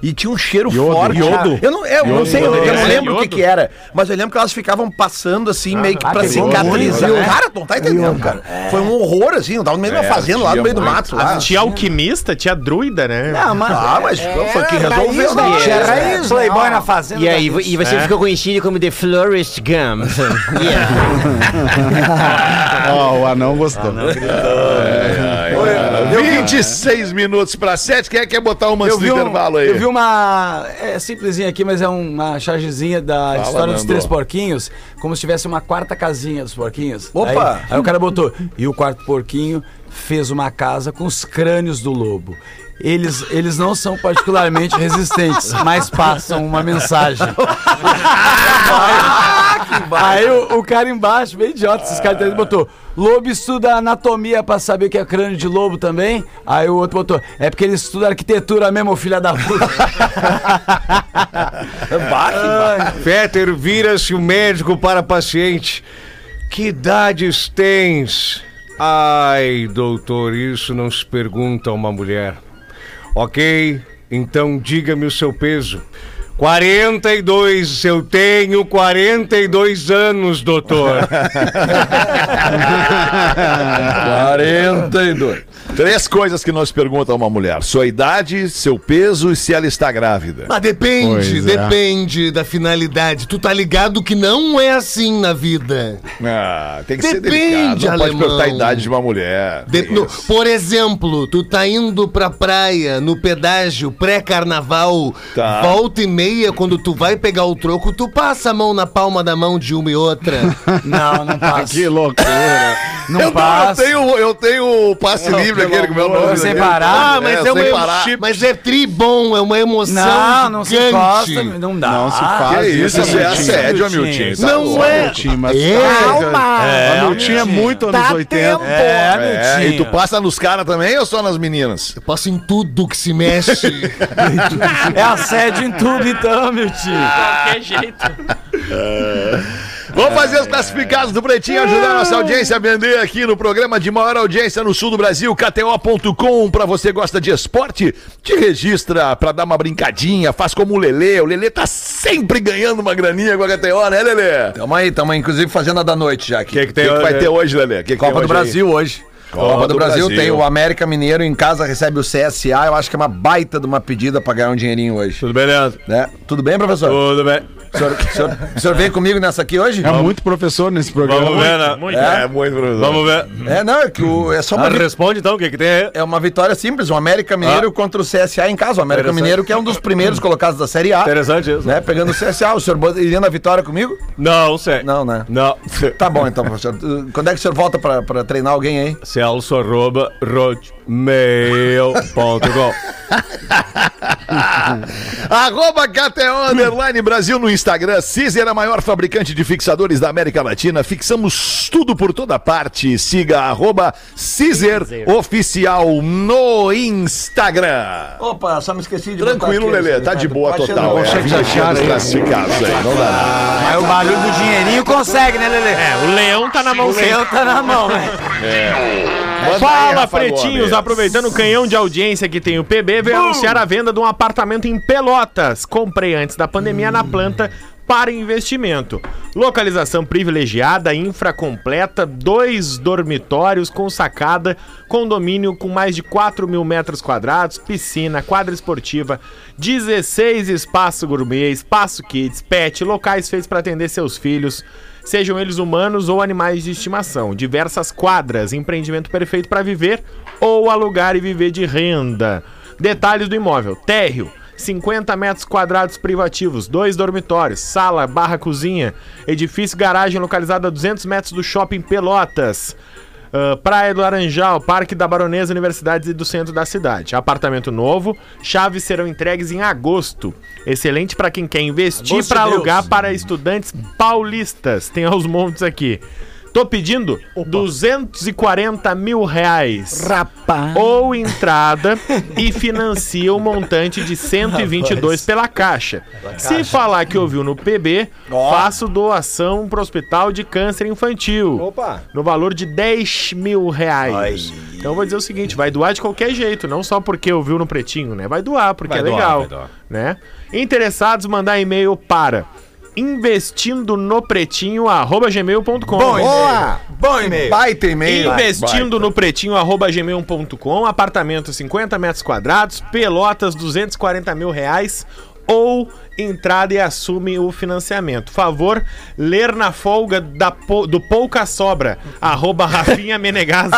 E tinha um cheiro forte. iodo. Eu não, é, eu não sei, eu, eu não É, lembro o que iodo. que era. Mas eu lembro que elas ficavam passando assim, meio que pra pegou cicatrizar. muito, né? Cara, tu não tá entendendo, cara. Foi um horror, assim. Eu tava no meio de uma É, fazenda, lá no meio do mato. Lá. Tinha alquimista, tinha druida, né? Não, mas, Ah, mas foi que resolveu, né? Tinha raiz, Playboy na fazenda. E aí, da e você É. ficou conhecido como The Florist Gum. yeah. Ó, o anão gostou. Deu 26 minutos pra 7. Quem é que quer botar uma antes do vi, um- intervalo aí? eu vi uma. É simplesinha aqui, mas é uma chargezinha da história dos três porquinhos, como se tivesse uma quarta casinha dos porquinhos. Opa! Aí, aí o cara botou. E o quarto porquinho fez uma casa com os crânios do lobo. Eles, eles não são particularmente resistentes, mas passam uma mensagem. Aí o, o cara embaixo, bem idiota, esses caras ele botou: Lobo estuda anatomia pra saber o que é crânio de lobo também. Aí o outro botou: É porque ele estuda arquitetura mesmo, filha da puta. Fetter, vira-se o médico para paciente. Que idades tens? Ai, doutor, isso não se pergunta a uma mulher. Ok, então diga-me o seu peso. 42, eu tenho 42 anos, doutor. 42. Três coisas que nós perguntam a uma mulher: sua idade, seu peso e se ela está grávida. Mas depende, Pois é. depende da finalidade. Tu tá ligado que não é assim na vida. Ah, tem que ser Depende, delicado. Não pode alemão. perguntar a idade de uma mulher. De- no- por exemplo, tu tá indo pra praia no pedágio pré-carnaval, Tá. volta e meia, quando tu vai pegar o troco, tu passa a mão na palma da mão de uma e outra. Não, não passa. Que loucura. Não eu, não, eu, passa. tenho, eu tenho o passe livre aquele com o meu nome. Sem parar. Ah, mas é, sem uma emo- parar. mas é tri bom, é uma emoção Não, não se gigante. encosta, não dá. Não se Que faz isso, isso é assédio, Hamilton. Tá Não louco. é. Hamilton, mas É. Calma. É, Hamilton é muito anos Tá 80. tempo. É, É, e tu passa nos caras também ou só nas meninas? Eu passo em tudo que se mexe. É assédio em tudo, então, meu tio. Qualquer jeito. Vamos fazer os classificados do Pretinho, ajudar a nossa audiência a vender aqui no programa de maior audiência no sul do Brasil, KTO.com. Pra você que gosta de esporte, te registra pra dar uma brincadinha, faz como o Lelê. O Lelê tá sempre ganhando uma graninha com a KTO, né, Lelê? Tamo aí, tamo aí, inclusive fazendo a da noite já O aqui. que, que, tem, vai ter hoje, Lelê? Que que Copa tem do hoje aí? Brasil hoje. Copa do, Brasil, tem o América Mineiro em casa, recebe o CSA. Eu acho que é uma baita de uma pedida pra ganhar um dinheirinho hoje. Tudo beleza? Né? Tudo bem, professor? Tudo bem. O senhor, o senhor- o senhor vem comigo nessa aqui hoje? É muito professor nesse programa. Vamos ver, né? Muito. É? muito, professor. Vamos ver. É, não, é que o, é só uma, Ah, vi- responde então, o que, que tem aí? é uma vitória simples. O América Mineiro contra o CSA em casa. O América. Mineiro, que é um dos primeiros colocados da Série A. Interessante isso. Né? Pegando o CSA. O senhor iria na vitória comigo? Não, sei. Não, né? Não. Tá bom então, professor. Quando é que o senhor volta pra, pra treinar alguém aí? Celso arroba hotmail.com Arroba KTO Underline Brasil no Instagram. Cizer, a maior fabricante de fixadores da América Latina. Fixamos tudo por toda parte. Siga arroba Cizer Oficial no Instagram. Opa, só me esqueci de Tranquilo, Lelê. Tá de boa total. É, a vinhetinha dos classificados aí. Não dá nada. Aí o barulho do dinheirinho consegue, né, Lelê? É, o leão tá na mão O leão tá na mão, né? Manda aí, Fala, Rafa pretinhos! Gomes. Aproveitando o canhão de audiência que tem o PB, veio anunciar a venda de um apartamento em Pelotas. Comprei antes da pandemia na planta para investimento. Localização privilegiada, infra completa, dois dormitórios com sacada, condomínio com mais de 4 mil metros quadrados, piscina, quadra esportiva, 16 espaço gourmet, espaço kids, pet, locais feitos para atender seus filhos, sejam eles humanos ou animais de estimação. Diversas quadras, empreendimento perfeito para viver ou alugar e viver de renda. Detalhes do imóvel: térreo. 50 metros quadrados privativos, dois dormitórios, sala, barra cozinha, edifício garagem localizado a 200 metros do shopping Pelotas. Ah, Praia do Laranjal, Parque da Baronesa, Universidades e do centro da cidade. Apartamento novo, chaves serão entregues em agosto. Excelente para quem quer investir para alugar para estudantes paulistas. Tem aos montes aqui. Tô pedindo 240 mil reais. Rapaz. Ou entrada e financia o montante de 122 pela caixa. Se falar que ouviu no PB, faço doação pro Hospital de Câncer Infantil. Opa. No valor de 10 mil reais. Então eu vou dizer o seguinte: vai doar de qualquer jeito, não só porque ouviu no pretinho, né? Vai doar, porque Vai é doar, legal. vai doar. Né? Interessados, mandar e-mail para investindo no pretinho arroba gmail.com. Boa! Bom e-mail. Baita e-mail. Investindo no pretinho arroba gmail.com, apartamento 50 metros quadrados, pelotas 240 mil reais ou entrada e assume o financiamento. Favor, ler na folga da do Pouca Sobra, arroba Rafinha Menegaso,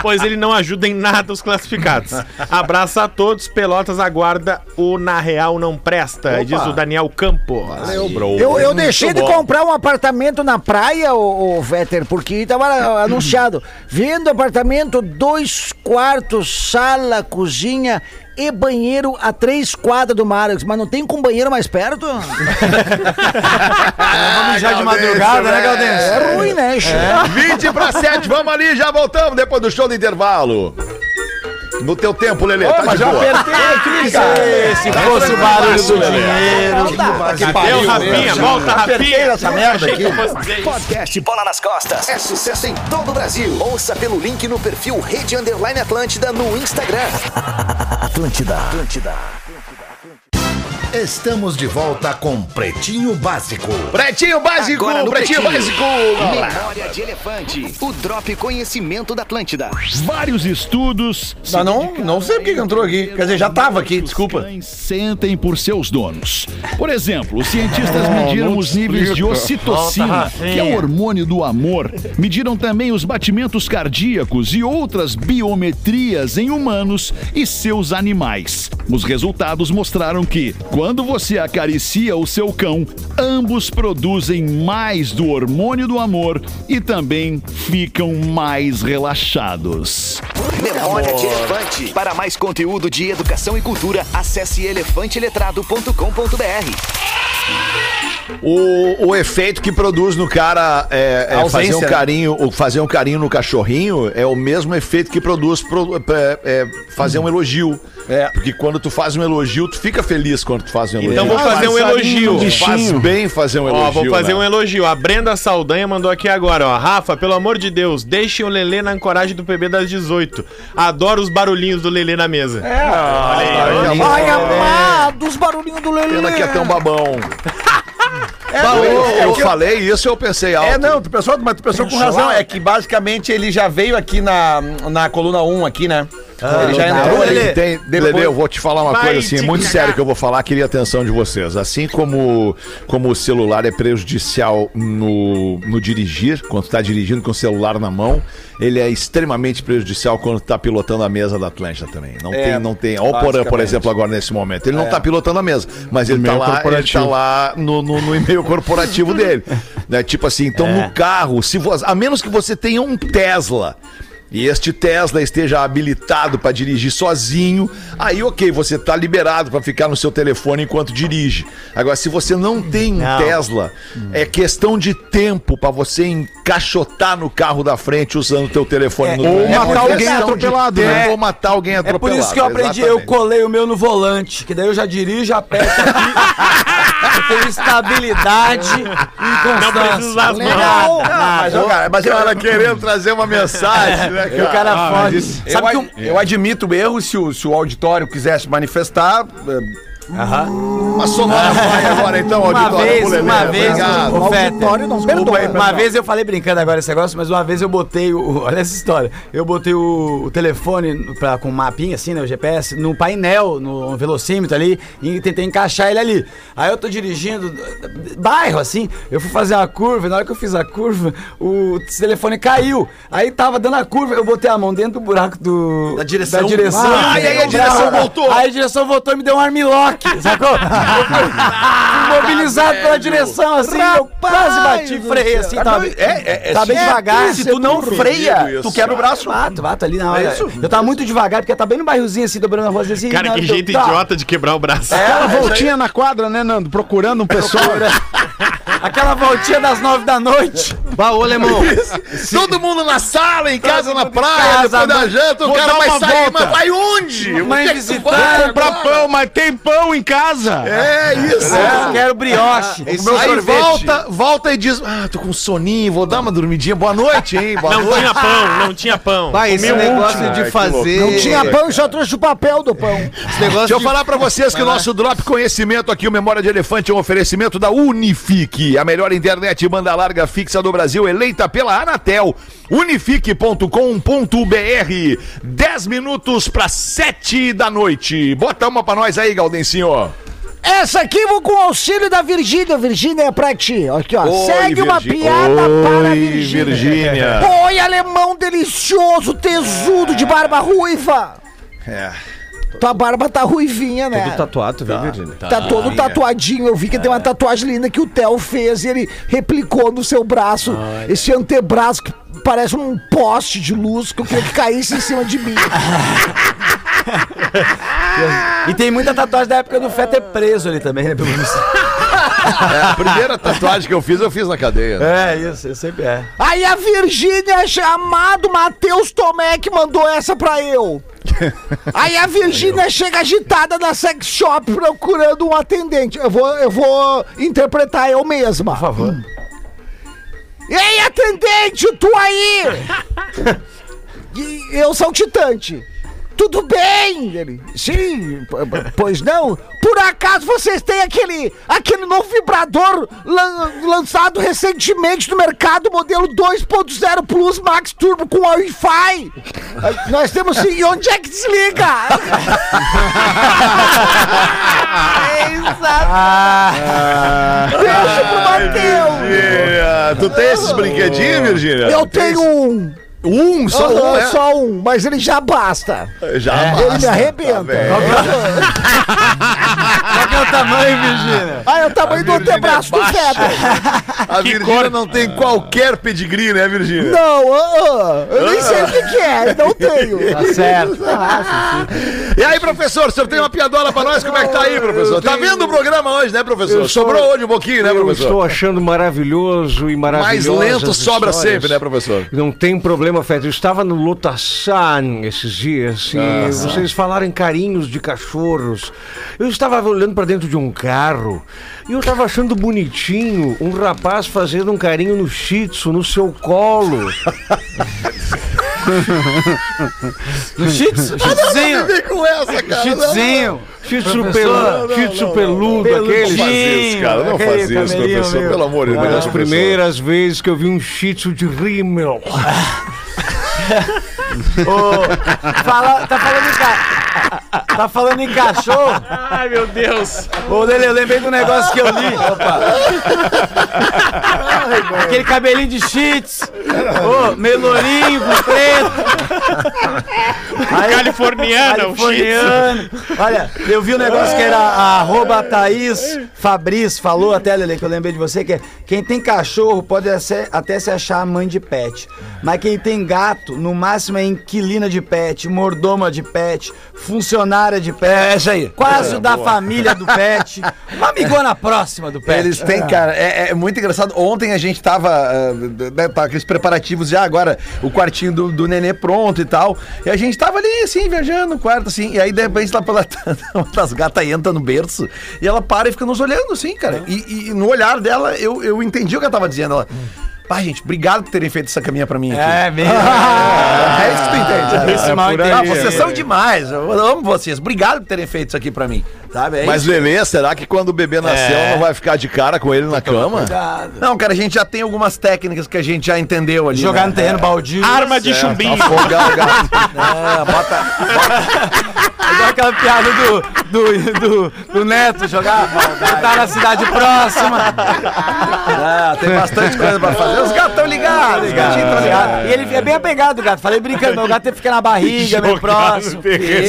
pois ele não ajuda em nada os classificados. Abraço a todos, Pelotas aguarda o Na Real Não Presta, diz o Daniel Campos. Valeu, bro. Eu, eu deixei de bom. comprar um apartamento na praia, ô, ô Vetter, porque tava anunciado. Vendo apartamento, dois quartos, sala, cozinha e banheiro a três quadras do mar. Eu disse, Mas não tem com banheiro mais perto? Vamos já de madrugada, né, Galdêncio? É ruim, né, che? 20 para 7, vamos ali, já voltamos depois do show do intervalo. No teu tempo, Lelê, tá mas de eu boa. apertei aqui, cara. Se fosse o barulho do dinheiro. Deu, Rafinha, volta, Rafinha. essa merda aqui. Podcast Bola nas Costas. É sucesso em todo o Brasil. Ouça pelo link no perfil Rede Underline Atlântida no Instagram. Atlântida. Atlântida. Estamos de volta com Pretinho Básico. Pretinho Básico, Agora no Pretinho, Pretinho. Básico. Memória de Elefante. O Drop Conhecimento da Atlântida. Vários estudos. Mas não, não sei porque que entrou aqui. Quer dizer, já tava aqui, desculpa. Sentem por seus donos. Por exemplo, os cientistas mediram os níveis de ocitocina, que é o hormônio do amor. Mediram também os batimentos cardíacos e outras biometrias em humanos e seus animais. Os resultados mostraram que, quando você acaricia o seu cão, ambos produzem mais do hormônio do amor e também ficam mais relaxados. Memória de Elefante. Para mais conteúdo de educação e cultura, acesse elefanteletrado.com.br. O, o efeito que produz no cara é, é Ausência, fazer um né? carinho, o fazer um carinho no cachorrinho é o mesmo efeito que produz pro- é, é, fazer um elogio. É. Porque quando tu faz um elogio, tu fica feliz quando tu faz um elogio. Então vou fazer um elogio. Faz bem fazer um elogio. Ó, vou fazer né? um elogio. A Brenda Saldanha mandou aqui agora, ó. Rafa, pelo amor de Deus, deixem o Lelê na ancoragem do PB das 18. Adoro os barulhinhos do Lelê na mesa. Olha aí, olha aí. Ai, amado, os barulhinhos do Lelê. Pena que é tão babão. eu, eu falei isso eu pensei alto. É, não, tu pensou, mas tu pensou com razão. É que basicamente ele já veio aqui na, na coluna 1 aqui, né? Ele já entrou Ele tem, Depois- Lelê, eu vou te falar uma Vai coisa assim, muito cagar. sério que eu vou falar, queria a atenção de vocês. Assim como, como o celular é prejudicial no, no dirigir, quando tu tá dirigindo com o celular na mão, ele é extremamente prejudicial quando tu tá pilotando a mesa da Atlântica também. Não É, tem, não tem. Olha o Porã, por exemplo, agora nesse momento. Ele não tá pilotando a mesa, mas ele tá e-mail lá, ele tá lá no, no, no e-mail corporativo dele. Né? Tipo assim, então no carro, se você, a menos que você tenha um Tesla e este Tesla esteja habilitado para dirigir sozinho, aí ok, você tá liberado para ficar no seu telefone enquanto dirige. Agora, se você não tem um Tesla, é questão de tempo para você encaixotar no carro da frente usando o teu telefone no ou é matar alguém de atropelado, tempo, né? Ou matar alguém É atropelado. por isso que eu aprendi, eu exatamente. colei o meu no volante, que daí eu já dirijo, aperto aqui. eu tenho estabilidade e Não precisa constância. as mãos. Legal. Mas, ó, cara, mas O eu, cara querendo trazer uma mensagem, né, E o cara foge. eu, Sabe que um... eu admito o erro se o, se o auditório quisesse manifestar. Eh, Uma sonora vai agora então, Uma auditório. vez, uma vez, Obrigado. o auditório não perdoa, aí. Uma vez eu falei brincando agora esse negócio, mas uma vez eu botei o. Olha essa história. Eu botei o, o telefone pra, com um mapinha assim, né? O GPS, no painel, no velocímetro ali, e tentei encaixar ele ali. Aí eu tô dirigindo, bairro assim, eu fui fazer uma curva, e na hora que eu fiz a curva, o telefone caiu. Aí tava dando a curva, eu botei a mão dentro do buraco do. Da direção. Da direção. Ah, e aí a direção voltou. Aí a direção voltou e me deu um armlock, sacou? Imobilizado pela direção, assim, eu quase bati, freio, assim, tava, é, é, é, tava bem é, devagar. Se tu não freia, tu quebra o braço. Bato, bato ali na hora. Eu tava muito devagar, porque tá bem no bairrozinho, assim, dobrando a rua, assim. Cara, que jeito tá. idiota de quebrar o braço. Aquela voltinha na quadra, né, Nando? Procurando um pessoal. Aquela voltinha das nove da noite. Bah, ô, alemão. Todo mundo na sala, em casa, na praia, casa, depois da janta, o Vou cara vai uma sair, volta. mas vai onde? Mãe que é visitar, vai Comprar agora? pão, mas tem pão em casa. É isso. Eu quero brioche. Meu aí volta, volta e diz: Ah, tô com soninho, vou dar uma dormidinha. Boa noite, hein? Boa Não noite. tinha pão, não tinha pão. Vai, esse negócio último. de fazer. Não tinha pão, só trouxe o papel do pão. Esse negócio Deixa eu de... falar pra vocês que o nosso Drop Conhecimento aqui, o Memória de Elefante, é um oferecimento da Unifique, a melhor internet banda larga fixa do Brasil, eleita pela Anatel. Unifique.com.br 10 minutos para 7 da noite. Bota uma pra nós aí, Galdencinho. Essa aqui vou com o auxílio da Virgínia. Virgínia é pra ti. Aqui, ó. Oi, Segue uma Virgí- piada para a Oi, Virgínia. Virgínia. Oi, alemão delicioso, tesudo de barba ruiva. É. Tua barba tá ruivinha, né? Todo tatuado, tu viu, Virgínia? Tá todo tatuadinho. Eu vi que tem uma tatuagem linda que o Theo fez e ele replicou no seu braço. Esse antebraço que parece um poste de luz que eu queria que caísse em cima de mim. E tem muita tatuagem da época do Fetter preso ali também, né? Pelo menos. É, a primeira tatuagem que eu fiz, eu fiz na cadeia. É, isso, eu sempre é. Aí a Virgínia, chamado Matheus Tomé, que mandou essa pra eu. Aí a Virgínia chega agitada na sex shop procurando um atendente. Eu vou, eu vou interpretar eu mesma. Por favor. Ei, atendente, tu aí! Eu saltitante. Tudo bem? Ele, sim, pois não? Por acaso vocês têm aquele, aquele novo vibrador lan- lançado recentemente no mercado, modelo 2.0 Plus Max Turbo com Wi-Fi? Nós temos sim. E onde é que desliga? Deixa pro Matheus. Tu tem esses brinquedinhos, Virgínia? Eu tenho um. Um, só um, é? só um, mas ele já basta. Já Ele me basta, arrebenta. tá? Qual que é o tamanho, Virgínia? Ah, é o tamanho do antebraço do baixa. Fetter. A Virgínia não tem qualquer pedigree, né, Virgínia? Não, ah, ah, eu nem sei o que, que é, não tenho. Tá certo. E aí, professor, o senhor tem uma piadola pra nós? Como é que tá aí, professor? Tá vendo o programa hoje, né, professor? Eu estou- Sobrou hoje um pouquinho, né, Eu professor? estou achando maravilhoso e Mais maravilhoso. lento sobra sempre, né, professor? Não tem problema, Feto. Eu estava no Lotaçan esses dias e vocês falaram em carinhos de cachorros. Eu estava olhando para dentro de um carro e eu estava achando bonitinho um rapaz fazendo um carinho no shih tzu, no seu colo. No Shih Tzu, Tzuzinho. Vem com essa, cara. Shih Tzuzinho. Tzu peludo, Não aquele. faz isso, cara. Não faz isso, professor. Pelo amor de Uma Deus. das professor. primeiras vezes que eu vi um Tzu de rímel. Ô, fala, tá falando em ca... Tá falando em cachorro? Ai, meu Deus. Ô, Lele, eu lembrei do negócio que eu li. Opa. Aquele cabelinho de cheats. Ô, meio lourinho, com preto. Aí, Californiana, o Shih Tzu. Californiano. Olha, eu vi um negócio que era a arroba Thaís Fabris falou até, Lele, que eu lembrei de você, que é quem tem cachorro pode até, até se achar mãe de pet. Mas quem tem gato, no máximo é inquilina de pet, mordoma de pet, funcionária de pet. É, essa aí. Quase o da família do pet. Uma amigona próxima do pet. Eles têm, cara, é, é muito engraçado. Ontem a gente tava, ah, né, tá, aqueles preparativos já, agora o quartinho do, do nenê pronto e tal. E a gente tava ali, assim, viajando no quarto, assim. E aí, de repente, lá pela. uma das gatas entra no berço e ela para e fica nos olhando, assim, cara. E, e no olhar dela, eu, eu entendi o que ela tava dizendo. Ela. Pai, gente, obrigado por terem feito essa caminha pra mim aqui. É mesmo. É isso que tu entende. sabe? Esse mal Ah, vocês são demais. Eu amo vocês. Obrigado por terem feito isso aqui pra mim. Sabe? É Mas, isso. Lelê, será que quando o bebê nasceu, É. não vai ficar de cara com ele na cama? Não, cara, a gente já tem algumas técnicas que a gente já entendeu ali. Jogar né? no terreno baldio. Arma de chumbinho. Afogar o gato. É, bota. Igual aquela piada do, do, do, do Neto jogar. Tá na cidade próxima. Ah, tem bastante coisa pra fazer. Os gatos estão ligados, os gatinhos estão ligados. E ele é bem apegado, o gato. Falei brincando, meu gato fica na barriga, meio próximo.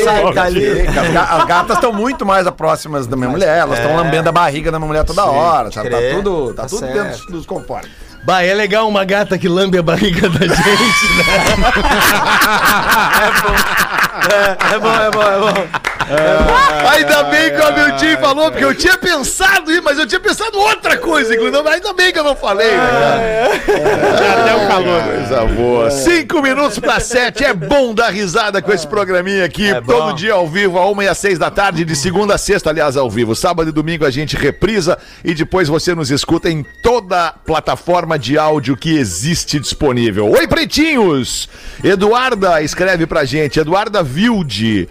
Sai dali. As ga- As gatas estão muito mais próximas da minha mulher, elas estão lambendo a barriga da minha mulher toda hora, tá, tá tudo, tá Tá tudo certo. dentro dos conformes. Bah, é legal uma gata que lambe a barriga da gente, né? É bom, é bom, é bom. Ainda bem que o Hamilton falou, porque eu tinha pensado em, mas eu tinha pensado outra coisa, inclusive. Ainda bem que eu não falei, né, cara? Até o calor. Coisa boa. Cinco minutos para sete. É bom dar risada com esse programinha aqui. todo dia ao vivo, a uma e às seis da tarde, de segunda a sexta, aliás, ao vivo. Sábado e domingo a gente reprisa e depois você nos escuta em toda plataforma de áudio que existe disponível. Oi, pretinhos! Eduarda escreve pra gente. Eduarda Vilde.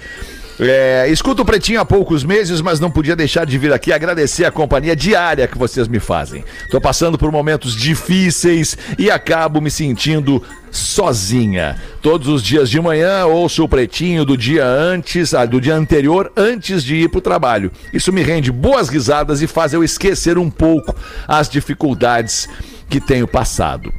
É, escuto o Pretinho há poucos meses, mas não podia deixar de vir aqui agradecer a companhia diária que vocês me fazem. Tô passando por momentos difíceis e acabo me sentindo sozinha. Todos os dias de manhã ouço o Pretinho do dia antes, ah, do dia anterior, antes de ir pro trabalho. Isso me rende boas risadas e faz eu esquecer um pouco as dificuldades que tenho passado.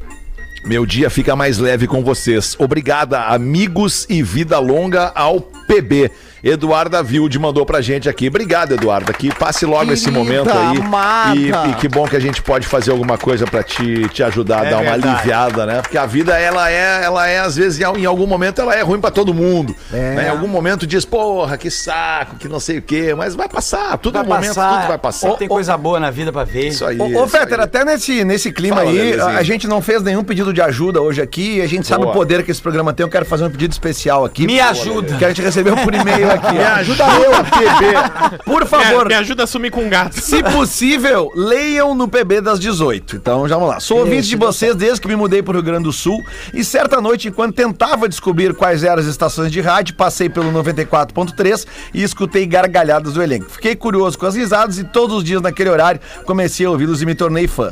Meu dia fica mais leve com vocês. Obrigada, amigos e vida longa ao PB. Eduarda Vilde mandou pra gente aqui. Obrigado, Eduarda. Que passe logo esse momento aí. E, e que bom que a gente pode fazer alguma coisa pra te, te ajudar a dar uma verdade. aliviada, né? Porque a vida, ela é, ela é, às vezes, em al- em algum momento, ela é ruim pra todo mundo. né? Em algum momento diz, porra, que saco, que não sei o quê. Mas vai passar. Tudo Vai momento, passar. tudo vai passar. Tem coisa boa na vida pra ver. Isso aí. Ô, Fetter, até nesse, nesse clima Fala, aí, Lelezinho. a, gente não fez nenhum pedido de ajuda hoje aqui. A gente sabe Boa. o poder que esse programa tem. Eu quero fazer um pedido especial aqui. Me ajuda. Que a gente recebeu por e-mail aqui. Me ajuda eu, PB. Por Me, favor, me ajuda a sumir com um gato. se possível, leiam no PB das 18. Então, já vamos lá. Sou ouvinte de vocês desde que me mudei para o Rio Grande do Sul e certa noite, enquanto tentava descobrir quais eram as estações de rádio, passei pelo 94.3 e escutei gargalhadas do elenco. Fiquei curioso com as risadas e todos os dias naquele horário comecei a ouvi-los e me tornei fã.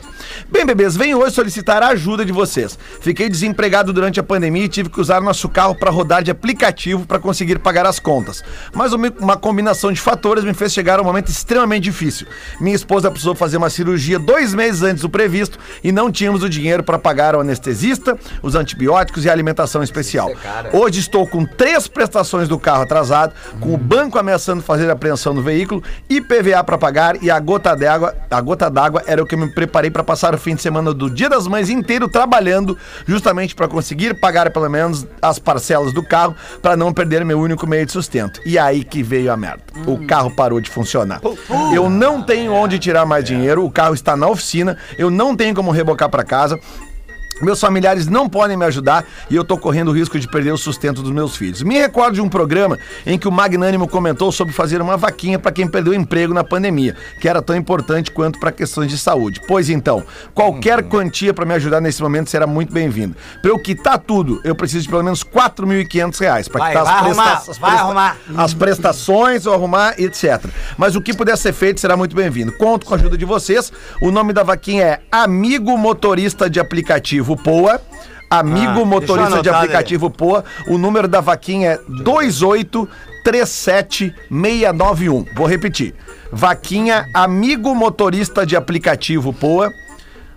Bem, bebês, venho hoje solicitar a ajuda de vocês. Fiquei desempregado durante a pandemia e tive que usar nosso carro para rodar de aplicativo para conseguir pagar as contas. Mas uma, uma combinação de fatores me fez chegar a um momento extremamente difícil. Minha esposa precisou fazer uma cirurgia dois meses antes do previsto e não tínhamos o dinheiro para pagar o anestesista, os antibióticos e a alimentação especial. Hoje estou com três prestações do carro atrasado, com o banco ameaçando fazer a apreensão do veículo, IPVA para pagar e a gota d'água, a gota d'água era o que eu me preparei para passar o fim de semana do Dia das Mães inteiro trabalhando, justamente para conseguir pagar pelo menos as parcelas do carro para não perder meu único meio de sustento. E aí que veio a merda. O carro parou de funcionar. Eu não tenho onde tirar mais dinheiro, o carro está na oficina, eu não tenho como rebocar para casa. Meus familiares não podem me ajudar e eu tô correndo o risco de perder o sustento dos meus filhos. Me recordo de um programa em que o Magnânimo comentou sobre fazer uma vaquinha para quem perdeu o emprego na pandemia, que era tão importante quanto para questões de saúde. Pois então, qualquer quantia para me ajudar nesse momento será muito bem-vinda. Para eu quitar tudo, eu preciso de pelo menos 4.500 reais para quitar vai as, arrumar, presta- as presta- arrumar. as prestações, ou arrumar, etc. Mas o que puder ser feito será muito bem-vindo. Conto com a ajuda de vocês. O nome da vaquinha é Amigo Motorista de Aplicativo Poa. Amigo Ah, Motorista de Aplicativo Poa. O número da vaquinha é 2837691. Vou repetir. Vaquinha Amigo Motorista de Aplicativo Poa.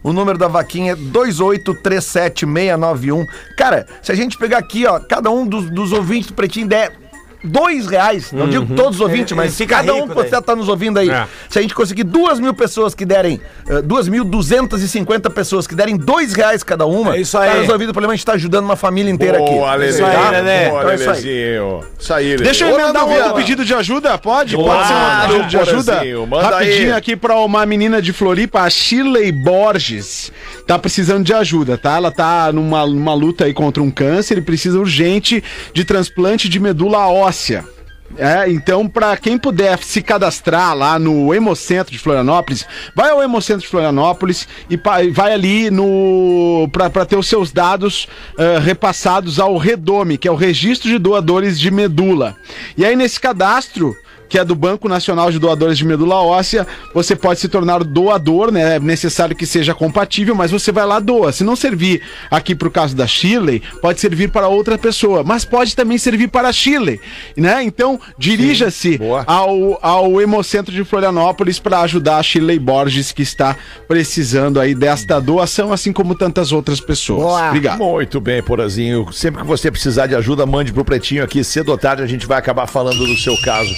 O número da vaquinha é 2837691. Cara, se a gente pegar aqui, ó, cada um dos, dos ouvintes do Pretinho der dois reais, não digo todos os ouvintes, Ele- mas fica cada um que você tá nos ouvindo aí. É. Se a gente conseguir duas mil pessoas que derem, eh, duas mil duzentas e cinquenta pessoas que derem dois reais cada uma, É isso aí. tá resolvido o problema, a gente tá ajudando uma família inteira aqui. Boa, Lelê. Isso aí, Lelê. Boa, Então é isso aí. Lelezinho. Isso aí. Deixa eu emendar um outro pedido de ajuda, pode? Claro, pode ser um pedido de ajuda? Manda Rapidinho aí. aqui pra uma menina de Floripa, a Shirley Borges. Tá precisando de ajuda, tá? Ela tá numa, numa luta aí contra um câncer e precisa urgente de transplante de medula óssea. É, então, pra quem puder se cadastrar lá no Hemocentro de Florianópolis, vai ao Hemocentro de Florianópolis e vai ali no pra ter os seus dados ah, repassados ao Redome, que é o Registro de Doadores de Medula. E aí, nesse cadastro, que é do Banco Nacional de Doadores de Medula Óssea, você pode se tornar doador, né? É necessário que seja compatível, mas você vai lá doa. Se não servir aqui pro caso da Shirley, pode servir para outra pessoa, mas pode também servir para a Shirley, né? Então, dirija-se ao, ao Hemocentro de Florianópolis para ajudar a Shirley Borges, que está precisando aí desta doação, assim como tantas outras pessoas. Boa. Obrigado. Muito bem, Porazinho. Sempre que você precisar de ajuda, mande pro Pretinho aqui. Cedo ou tarde a gente vai acabar falando do seu caso.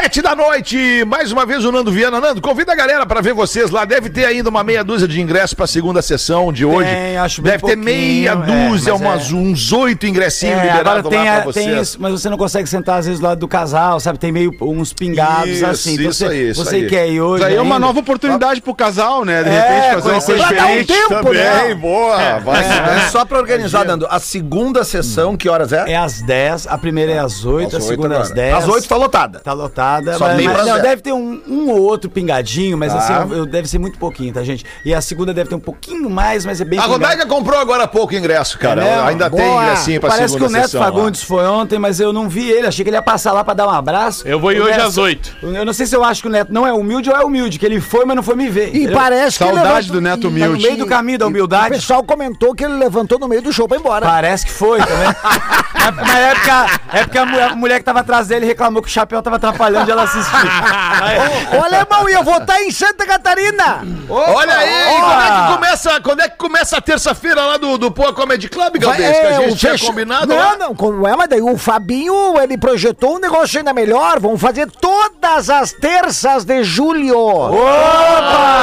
Sete da noite, mais uma vez o Nando Viana. Nando, convida a galera pra ver vocês lá. Deve ter ainda uma meia dúzia de ingressos pra segunda sessão de hoje. Tem, acho bem Deve ter meia é, dúzia, mas umas, é. uns oito ingressinhos É, agora liberados tem, lá a- pra tem vocês. isso, mas você não consegue sentar às vezes do lado do casal, sabe? Tem meio uns pingados Isso, assim. Então isso você, aí, isso você aí. quer ir hoje. Isso aí é uma ainda? nova oportunidade pro casal, né? De É, repente fazer uma coisa pra dar um diferente. tempo, Também, né? boa. Vai É só pra organizar, Nando. A segunda sessão, que horas é? É às 10, a primeira é às 8, a segunda às agora. 10. Às 8 tá lotada. Tá lotada, Só mas, tem mas não, deve ter um, um ou outro pingadinho, mas Tá. assim, eu- deve ser muito pouquinho, tá, gente? E a segunda deve ter um pouquinho mais, mas é bem A. Rodaica comprou agora há pouco ingresso, cara. É? Ainda tem Boa. ingressinho pra Parece que segunda o Neto sessão. lá. Fagundes foi ontem, mas eu não vi ele. Achei que ele ia passar lá pra dar um abraço. Eu vou ir O hoje Neto- às oito. Eu não sei se eu acho que o Neto não é humilde ou é humilde, que ele foi, mas não foi me ver. E entendeu? parece que Saudade do Neto Tá no Humilde. meio do caminho da O humildade. pessoal comentou que ele levantou no meio do show pra ir embora. Parece que foi também. Na- época, é porque a mu- a mulher que tava atrás dele reclamou que o chapéu tava atrapalhando de ela assistir. Ô, alemão, ia votar em Santa Catarina. Olha aí, quando é que começa, quando é que começa a terça-feira lá do, do Poa Comedy Club, Galdês? que a É, gente tinha fecha- combinado Não, lá? não, como é, mas daí o Fabinho, ele projetou um negócio ainda melhor. Vamos fazer todas as terças de julho.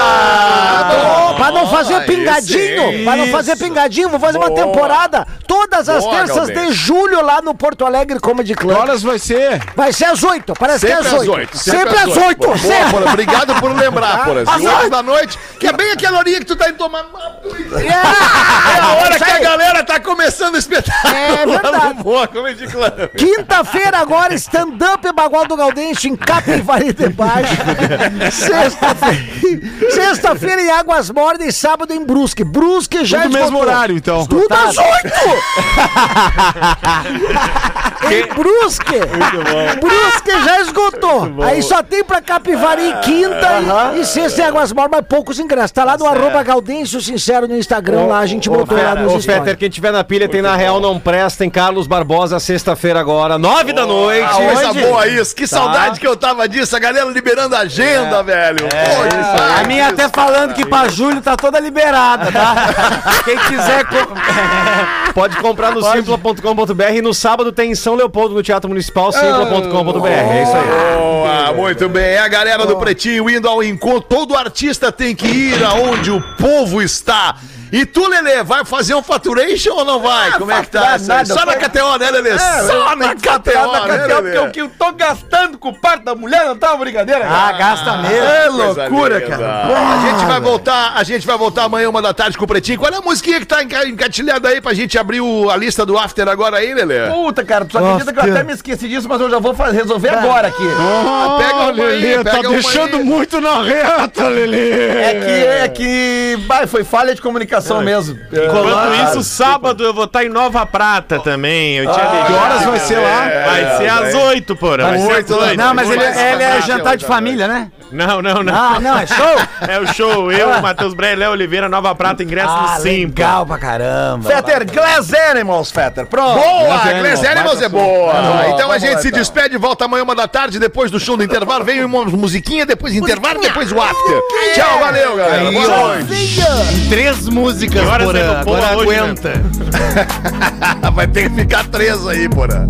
Opa! Pra não fazer pingadinho, aí. pra não fazer pingadinho, vou fazer uma Boa. temporada todas as Boa, terças Galdês. de julho lá no Porto Alegre Comedy Que Club. horas vai ser? Vai ser às oito, parece que é às às oito. Sempre às oito. Boa, obrigado por lembrar, Porã. Às Oito da noite, que é bem aquela horinha que tu tá indo tomar... É É, a hora que a galera tá começando o espetáculo É verdade. Comedy Club. Quinta-feira agora, stand-up Bagual do Gaudense em Capivari de Baixo. Sexta-feira sexta-feira em Águas Mordas e sábado em Brusque. Brusque já Tudo mesmo horário, então. Tudo às oito! em Brusque. Brusque já esgotou. Aí só tem pra Capivari quinta e, e sexta em Águas mas poucos ingressos. Tá lá no arroba Gaudêncio Sincero no Instagram, lá a gente botou lá nos Ô, stories. quem tiver na pilha tem na Real Não Presta, em Carlos Barbosa, sexta-feira agora, nove da noite. Coisa boa isso, que saudade que eu tava disso, a galera liberando a agenda, velho. Pô, demais. A minha até falando que pra julho tá toda liberada, tá? Quem quiser. Pode comprar no simpla.com.br e no sábado tem em São Leopoldo, no Teatro Municipal, simpla.com.br. É isso aí. Boa, muito bem. É a galera do Pretinho indo ao encontro. Todo artista tem que ir aonde o povo está. E tu, Lelê, vai fazer um faturation ou não vai? Como é que tá? nada, Só na KTO, né, Lelê? Só na KTO, na né, KTO, porque Lelê? o que eu tô gastando com parte da mulher não tá uma brincadeira, Ah, cara. gasta mesmo. É loucura, linda. cara. A gente vai voltar, a gente vai voltar amanhã, uma da tarde, com o Pretinho. Qual é a musiquinha que tá enca- encatilhada aí pra gente abrir o- a lista do after agora aí, Lelê? Puta, cara, tu só acredita que eu até me esqueci disso, mas eu já vou fa- resolver agora aqui. Ah, pega uma aí, Lelê, pega tá deixando aí. muito na reta, Lelê. É que, é que, bah, foi falha de comunicação mesmo. Enquanto isso, sábado eu vou estar em Nova Prata também. Eu tinha ligado. Que horas vai ser lá? Vai ser às oito, porra. Vai ser às oito. Não, mas ele, ele é jantar de família, né? Não, não, não. Ah, não, é show? É o show. Eu, Matheus Breyer, Léo Oliveira, Nova Prata, ingresso Ah, no Simpla. legal pra caramba. Fetter, Glass Animals, Fetter. Pronto. Boa, Glass Glass Animals, Animals é boa. som. então a gente lá, se então. despede, volta amanhã, uma da tarde, depois do show do intervalo. Vem uma musiquinha, depois intervalo, depois o after. Tchau, valeu, galera. Aí, Boa noite. Três músicas, é Poa Agora hoje, né? aguenta. Vai ter que ficar três aí, porra.